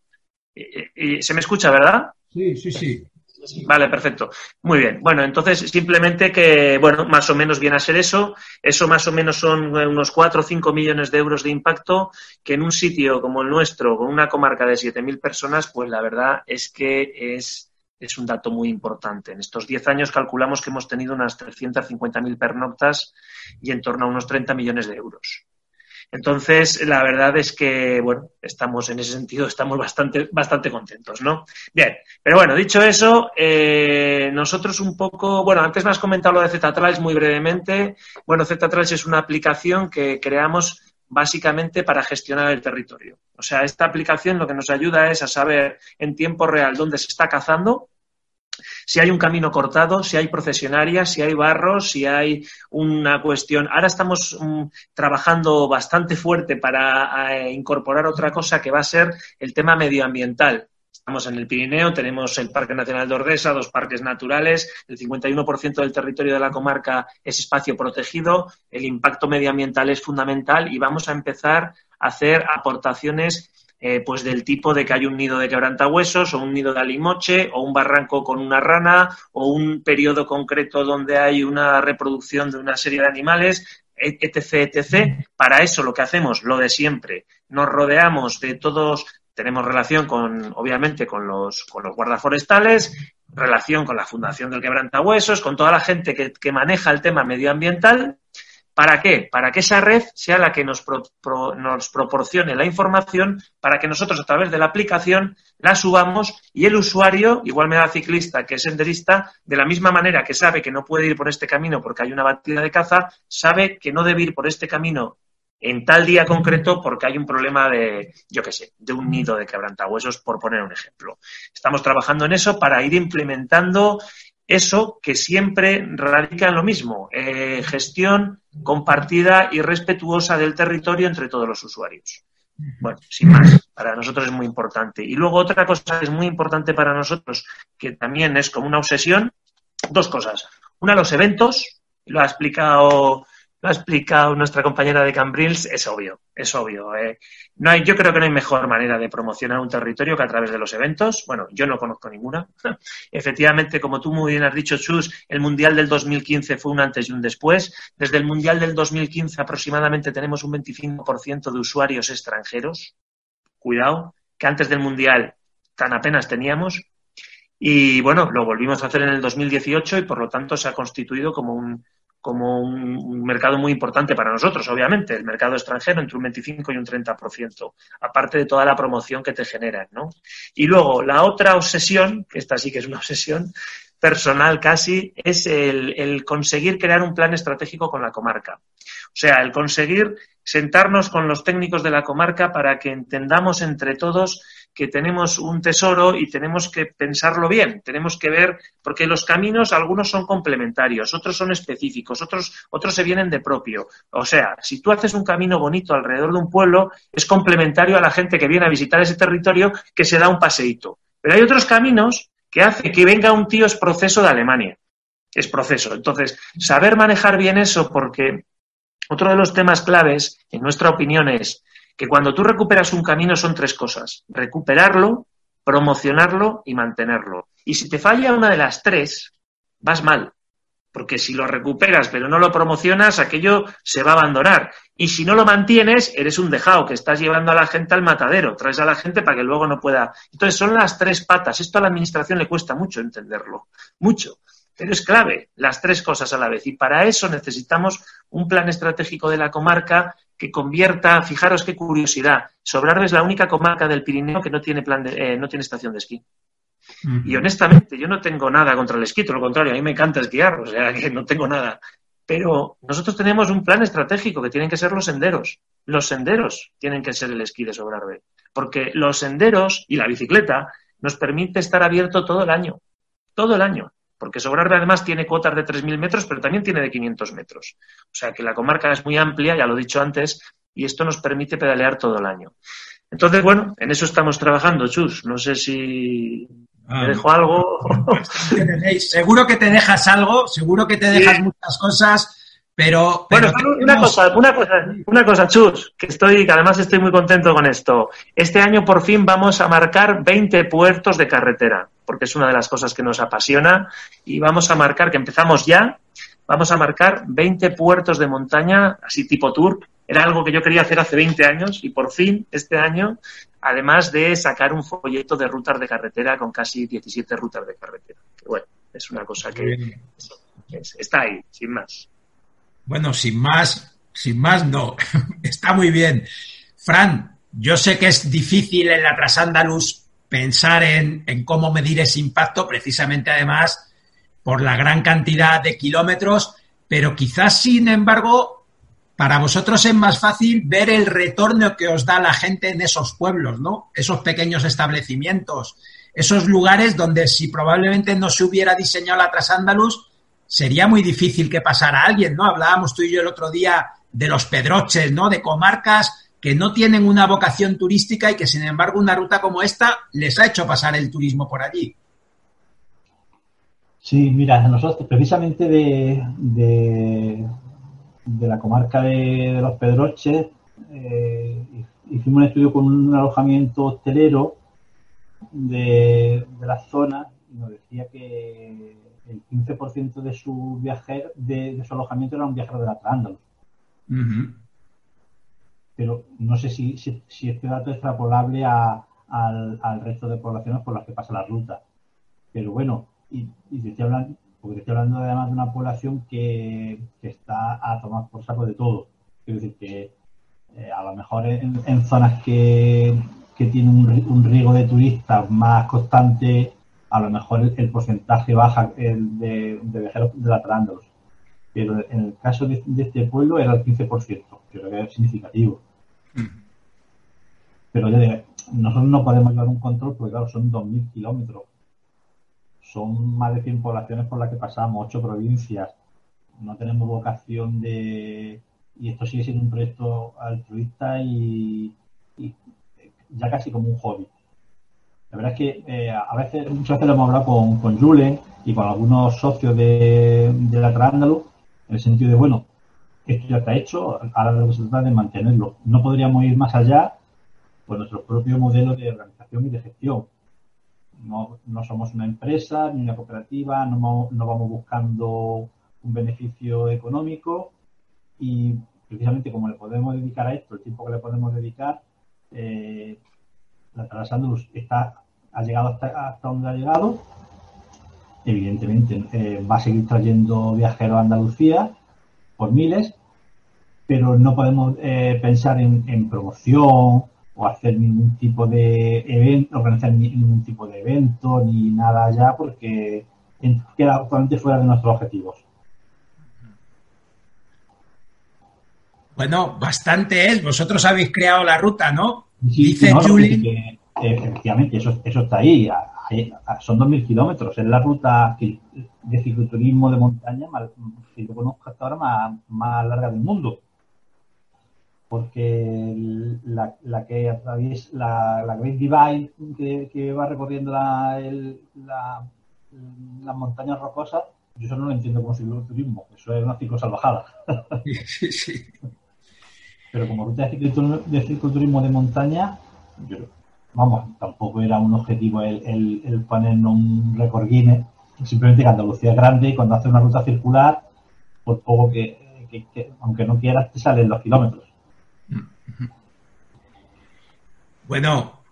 ¿Y, ¿Se me escucha, verdad? Sí, sí, sí. Vale, perfecto. Muy bien. Bueno, entonces simplemente que, bueno, más o menos viene a ser eso. Eso más o menos son unos 4 o 5 millones de euros de impacto que en un sitio como el nuestro, con una comarca de 7.000 personas, pues la verdad es que es, es un dato muy importante. En estos 10 años calculamos que hemos tenido unas 350.000 pernoctas y en torno a unos 30 millones de euros. Entonces, la verdad es que, bueno, estamos en ese sentido, estamos bastante, bastante contentos, ¿no? Bien, pero bueno, dicho eso, eh, nosotros un poco, bueno, antes me has comentado lo de Z-Trails muy brevemente. Bueno, Z-Trails es una aplicación que creamos básicamente para gestionar el territorio. O sea, esta aplicación lo que nos ayuda es a saber en tiempo real dónde se está cazando, si hay un camino cortado, si hay procesionarias, si hay barros, si hay una cuestión. Ahora estamos um, trabajando bastante fuerte para uh, incorporar otra cosa que va a ser el tema medioambiental. Estamos en el Pirineo, tenemos el Parque Nacional de Ordesa, dos parques naturales, el 51% del territorio de la comarca es espacio protegido, el impacto medioambiental es fundamental y vamos a empezar hacer aportaciones eh, pues del tipo de que hay un nido de quebrantahuesos o un nido de alimoche o un barranco con una rana o un periodo concreto donde hay una reproducción de una serie de animales, etc, etc. Para eso lo que hacemos, lo de siempre, nos rodeamos de todos, tenemos relación con, obviamente, con los, con los guardaforestales, relación con la Fundación del Quebrantahuesos, con toda la gente que, que maneja el tema medioambiental ¿Para qué? Para que esa red sea la que nos, proporcione la información para que nosotros a través de la aplicación la subamos y el usuario, igual me da ciclista que es senderista, de la misma manera que sabe que no puede ir por este camino porque hay una batida de caza, sabe que no debe ir por este camino en tal día concreto porque hay un problema de, yo qué sé, de un nido de quebrantahuesos, por poner un ejemplo. Estamos trabajando en eso para ir implementando eso que siempre radica en lo mismo, eh, gestión compartida y respetuosa del territorio entre todos los usuarios. Bueno, sin más, para nosotros es muy importante. Y luego otra cosa que es muy importante para nosotros, que también es como una obsesión, dos cosas. Una, los eventos, lo ha explicado lo ha explicado nuestra compañera de Cambrils, es obvio, es obvio. Eh. No hay, yo creo que no hay mejor manera de promocionar un territorio que a través de los eventos. Bueno, yo no conozco ninguna. <laughs> Efectivamente, como tú muy bien has dicho, Chus, el Mundial del 2015 fue un antes y un después. Desde el Mundial del 2015 aproximadamente tenemos un 25% de usuarios extranjeros. Cuidado, que antes del Mundial tan apenas teníamos. Y bueno, lo volvimos a hacer en el 2018 y por lo tanto se ha constituido como un, como un, mercado muy importante para nosotros, obviamente, el mercado extranjero entre un 25 y un 30%, aparte de toda la promoción que te generan, ¿no? Y luego, la otra obsesión, que esta sí que es una obsesión personal casi, es el, el conseguir crear un plan estratégico con la comarca. O sea, el conseguir sentarnos con los técnicos de la comarca para que entendamos entre todos que tenemos un tesoro y tenemos que pensarlo bien, tenemos que ver, porque los caminos algunos son complementarios, otros son específicos, otros, otros se vienen de propio. O sea, si tú haces un camino bonito alrededor de un pueblo, es complementario a la gente que viene a visitar ese territorio que se da un paseíto. Pero hay otros caminos que hace que venga un tío es proceso de Alemania. Es proceso. Entonces, saber manejar bien eso, porque otro de los temas claves, en nuestra opinión, es que cuando tú recuperas un camino son tres cosas. Recuperarlo, promocionarlo y mantenerlo. Y si te falla una de las tres, vas mal. Porque si lo recuperas pero no lo promocionas, aquello se va a abandonar. Y si no lo mantienes, eres un dejado que estás llevando a la gente al matadero. Traes a la gente para que luego no pueda. Entonces son las tres patas. Esto a la administración le cuesta mucho entenderlo. Mucho. Pero es clave, las tres cosas a la vez. Y para eso necesitamos un plan estratégico de la comarca que convierta, fijaros qué curiosidad, Sobrarbe es la única comarca del Pirineo que no tiene, plan de, eh, no tiene estación de esquí. Y honestamente, yo no tengo nada contra el esquí, todo lo contrario, a mí me encanta esquiar, o sea que no tengo nada. Pero nosotros tenemos un plan estratégico que tienen que ser los senderos. Los senderos tienen que ser el esquí de Sobrarbe. Porque los senderos y la bicicleta nos permite estar abierto todo el año. Todo el año porque Sobrarbe además tiene cuotas de 3.000 metros, pero también tiene de 500 metros. O sea que la comarca es muy amplia, ya lo he dicho antes, y esto nos permite pedalear todo el año. Entonces, bueno, en eso estamos trabajando, Chus. No sé si me Ah. dejo algo. <laughs> Seguro que te dejas algo, seguro que te dejas muchas cosas, pero... Bueno, pero una tenemos- cosa, una cosa, una cosa, Chus, que estoy, que además estoy muy contento con esto. Este año por fin vamos a marcar 20 puertos de carretera, porque es una de las cosas que nos apasiona, y vamos a marcar, que empezamos ya, vamos a marcar 20 puertos de montaña, así tipo tour. Era algo que yo quería hacer hace 20 años y por fin este año, además de sacar un folleto de rutas de carretera con casi 17 rutas de carretera. Que bueno, es una cosa que es- está ahí, sin más. Bueno, sin más, sin más no. <laughs> Está muy bien. Fran, yo sé que es difícil en la Trasandalus pensar en, en cómo medir ese impacto, precisamente además por la gran cantidad de kilómetros, pero quizás, sin embargo, para vosotros es más fácil ver el retorno que os da la gente en esos pueblos, ¿no? Esos pequeños establecimientos, esos lugares donde si probablemente no se hubiera diseñado la Trasandalus, sería muy difícil que pasara alguien, ¿no? Hablábamos tú y yo el otro día de los pedroches, ¿no? De comarcas que no tienen una vocación turística y que, sin embargo, una ruta como esta les ha hecho pasar el turismo por allí. Sí, mira, nosotros precisamente de, de, de la comarca de, de los Pedroches, eh, hicimos un estudio con un alojamiento hostelero de, de la zona y nos decía que el 15% de su viajero, de, de su alojamiento era un viajero de la Trándalos. Pero no sé si, si, este dato es extrapolable a, al, resto de poblaciones por las que pasa la ruta. Pero bueno, y, te estoy hablando, porque te estoy hablando además de una población que, está a tomar por saco de todo. Quiero decir que eh, a lo mejor en, zonas que, que tienen un, un riego de turistas más constante, a lo mejor el, porcentaje baja el de, de viajeros de la Trándalos. Pero en el caso de, de este pueblo era el 15%, creo que es significativo. Pero ya nosotros no podemos llevar un control porque, claro, son 2.000 kilómetros. Son más de 100 poblaciones por las que pasamos, 8 provincias. No tenemos vocación de... Y esto sigue siendo un proyecto altruista y, ya casi como un hobby. La verdad es que eh, a veces, muchas veces lo hemos hablado con, con Julen y con algunos socios de, de la Trándalo, en el sentido de, bueno, esto ya está hecho, ahora lo que se trata de mantenerlo. No podríamos ir más allá por nuestro propio modelo de organización y de gestión. No, no somos una empresa ni una cooperativa, no, no vamos buscando un beneficio económico y precisamente como le podemos dedicar a esto el tiempo que le podemos dedicar, eh, la Trans Andalus está, ha llegado hasta, hasta donde ha llegado. Evidentemente eh, va a seguir trayendo viajeros a Andalucía por miles, pero no podemos eh, pensar en, en promoción o hacer ningún tipo de evento, organizar ni- ningún tipo de evento ni nada allá porque queda actualmente fuera de nuestros objetivos. Bueno, bastante es. Vosotros habéis creado la ruta, ¿no? Sí, Dice no, Julie. que, efectivamente, eso, eso está ahí. Ahí- Son 2.000 kilómetros. Es la ruta que- de cicloturismo de montaña más, que yo conozco hasta ahora más, más larga del mundo. Porque la, la que atraviesa, la, la Great Divide que, que va recorriendo la, el- la- las montañas rocosas, yo eso no lo entiendo como cicloturismo. Eso es una ciclosalvajada. <laughs> Sí, sí. Pero como ruta de cicloturismo de, cicloturismo de montaña, yo, vamos, tampoco era un objetivo el, el, el ponernos un récord Guinness. Simplemente que Andalucía es grande y cuando hace una ruta circular, por poco que, que- que- aunque no quieras, te salen los kilómetros. Bueno,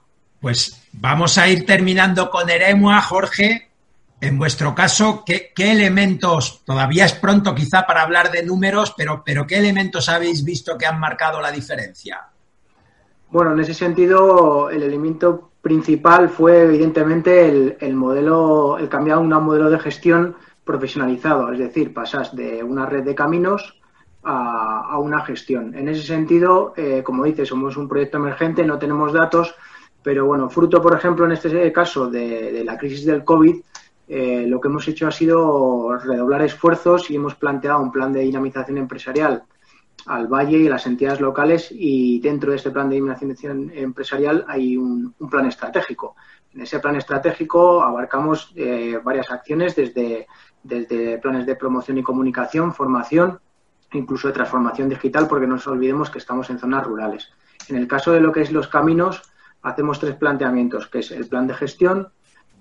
pues vamos a ir terminando con Eremua, Jorge. En vuestro caso, ¿qué, elementos, todavía es pronto quizá para hablar de números, pero, pero qué elementos habéis visto que han marcado la diferencia? Bueno, en ese sentido, el elemento principal fue evidentemente el, el modelo, el cambiar a un modelo de gestión profesionalizado, es decir, pasas de una red de caminos a, una gestión. En ese sentido, eh, como dices, somos un proyecto emergente, no tenemos datos, pero bueno, fruto, por ejemplo, en este caso de, la crisis del COVID, eh, lo que hemos hecho ha sido redoblar esfuerzos y hemos planteado un plan de dinamización empresarial al Valle y a las entidades locales y dentro de este plan de dinamización empresarial hay un, un plan estratégico. En ese plan estratégico abarcamos eh, varias acciones desde, desde planes de promoción y comunicación, formación, incluso de transformación digital, porque no nos olvidemos que estamos en zonas rurales. En el caso de lo que es los caminos, hacemos tres planteamientos, que es el plan de gestión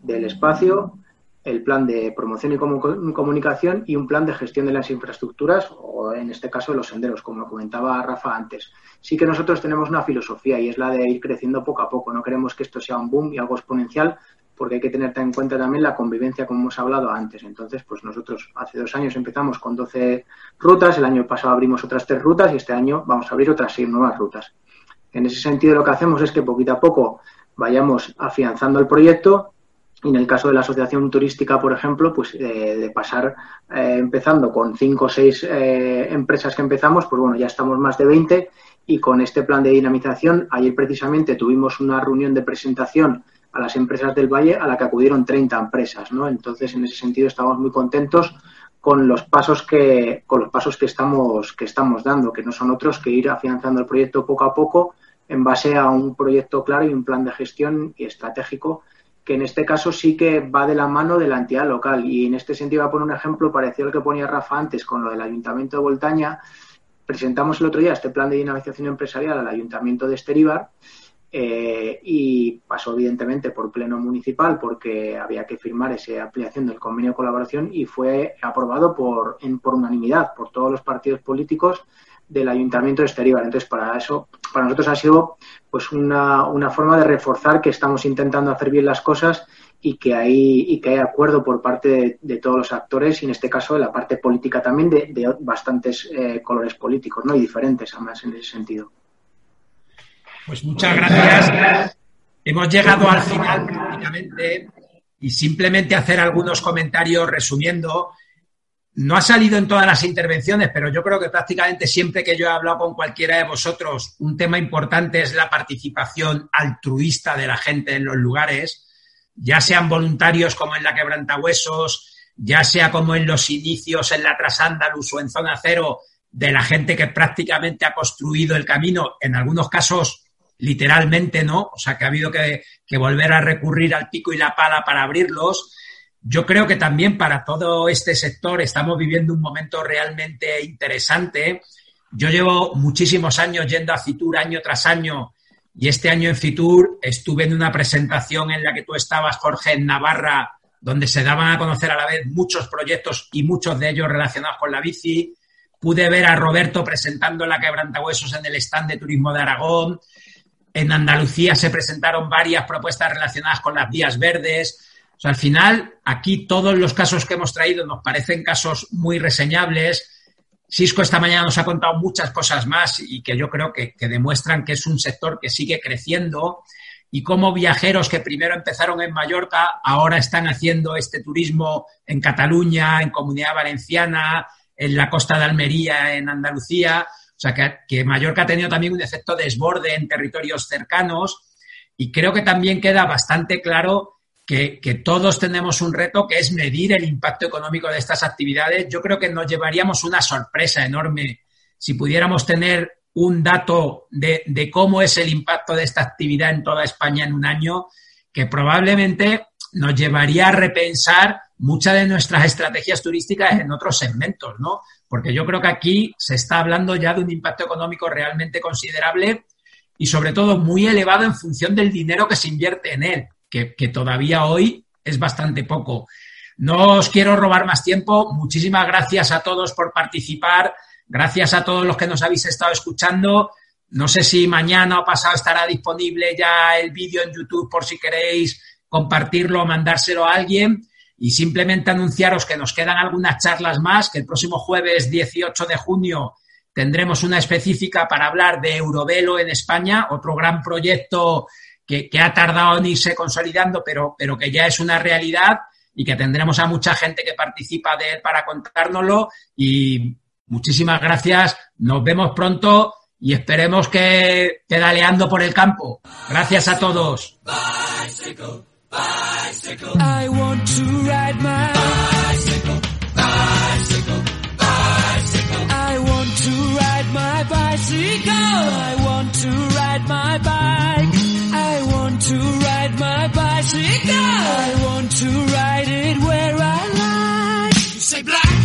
del espacio, el plan de promoción y comu- comunicación y un plan de gestión de las infraestructuras o en este caso los senderos, como comentaba Rafa antes. Sí que nosotros tenemos una filosofía y es la de ir creciendo poco a poco. No queremos que esto sea un boom y algo exponencial porque hay que tener en cuenta también la convivencia como hemos hablado antes. Entonces, pues nosotros hace dos años empezamos con 12 rutas, el año pasado abrimos otras tres rutas y este año vamos a abrir otras seis nuevas rutas. En ese sentido, lo que hacemos es que poquito a poco vayamos afianzando el proyecto y en el caso de la asociación turística, por ejemplo, pues eh, de pasar eh, empezando con cinco o seis eh, empresas que empezamos, pues bueno, ya estamos más de 20 y con este plan de dinamización, ayer precisamente tuvimos una reunión de presentación a las empresas del Valle a la que acudieron 30 empresas, ¿no? Entonces, en ese sentido estamos muy contentos con los pasos que con los pasos que estamos que estamos dando, que no son otros que ir afianzando el proyecto poco a poco en base a un proyecto claro y un plan de gestión y estratégico que en este caso sí que va de la mano de la entidad local. Y en este sentido voy a poner un ejemplo parecido al que ponía Rafa antes con lo del Ayuntamiento de Voltaña. presentamos el otro día este plan de dinamización empresarial al Ayuntamiento de Esteríbar eh, y pasó evidentemente por pleno municipal porque había que firmar esa ampliación del convenio de colaboración y fue aprobado por, en, por unanimidad por todos los partidos políticos del Ayuntamiento de Esteríbar. Entonces, para eso, para nosotros ha sido pues una, una forma de reforzar que estamos intentando hacer bien las cosas y que hay, y que hay acuerdo por parte de, todos los actores y en este caso de la parte política también de, de bastantes eh, colores políticos ¿no? y diferentes además en ese sentido. Pues muchas gracias. Hemos llegado al final prácticamente y simplemente hacer algunos comentarios resumiendo. No ha salido en todas las intervenciones, pero yo creo que prácticamente siempre que yo he hablado con cualquiera de vosotros, un tema importante es la participación altruista de la gente en los lugares, ya sean voluntarios como en la Quebrantahuesos, ya sea como en los inicios en la Trasándalus o en Zona Cero, de la gente que prácticamente ha construido el camino, en algunos casos literalmente no, o sea que ha habido que, volver a recurrir al pico y la pala para abrirlos. Yo creo que también para todo este sector estamos viviendo un momento realmente interesante. Yo llevo muchísimos años yendo a Fitur año tras año y este año en Fitur estuve en una presentación en la que tú estabas, Jorge, en Navarra, donde se daban a conocer a la vez muchos proyectos y muchos de ellos relacionados con la bici. Pude ver a Roberto presentando la quebrantahuesos en el stand de turismo de Aragón. En Andalucía se presentaron varias propuestas relacionadas con las vías verdes. Al final, aquí todos los casos que hemos traído nos parecen casos muy reseñables. Cisco esta mañana nos ha contado muchas cosas más y que yo creo que, que demuestran que es un sector que sigue creciendo y cómo viajeros que primero empezaron en Mallorca ahora están haciendo este turismo en Cataluña, en Comunidad Valenciana, en la costa de Almería, en Andalucía. O sea, que, que, Mallorca ha tenido también un efecto de desborde en territorios cercanos y creo que también queda bastante claro que, que, todos tenemos un reto que es medir el impacto económico de estas actividades. Yo creo que nos llevaríamos una sorpresa enorme si pudiéramos tener un dato de, de cómo es el impacto de esta actividad en toda España en un año, que probablemente nos llevaría a repensar muchas de nuestras estrategias turísticas en otros segmentos, ¿no? Porque yo creo que aquí se está hablando ya de un impacto económico realmente considerable y sobre todo muy elevado en función del dinero que se invierte en él, que, todavía hoy es bastante poco. No os quiero robar más tiempo. Muchísimas gracias a todos por participar. Gracias a todos los que nos habéis estado escuchando. No sé si mañana o pasado estará disponible ya el vídeo en YouTube por si queréis compartirlo o mandárselo a alguien y simplemente anunciaros que nos quedan algunas charlas más, que el próximo jueves 18 de junio tendremos una específica para hablar de Eurovelo en España, otro gran proyecto que, ha tardado en irse consolidando, pero, pero, que ya es una realidad y que tendremos a mucha gente que participa de él para contárnoslo. Y muchísimas gracias, nos vemos pronto y esperemos que pedaleando por el campo. Gracias a todos. Bicycle. Bicycle. I want to ride my bicycle, bicycle, bicycle. I want to ride my bicycle. I want to ride my bike. I want to ride my bicycle. I want to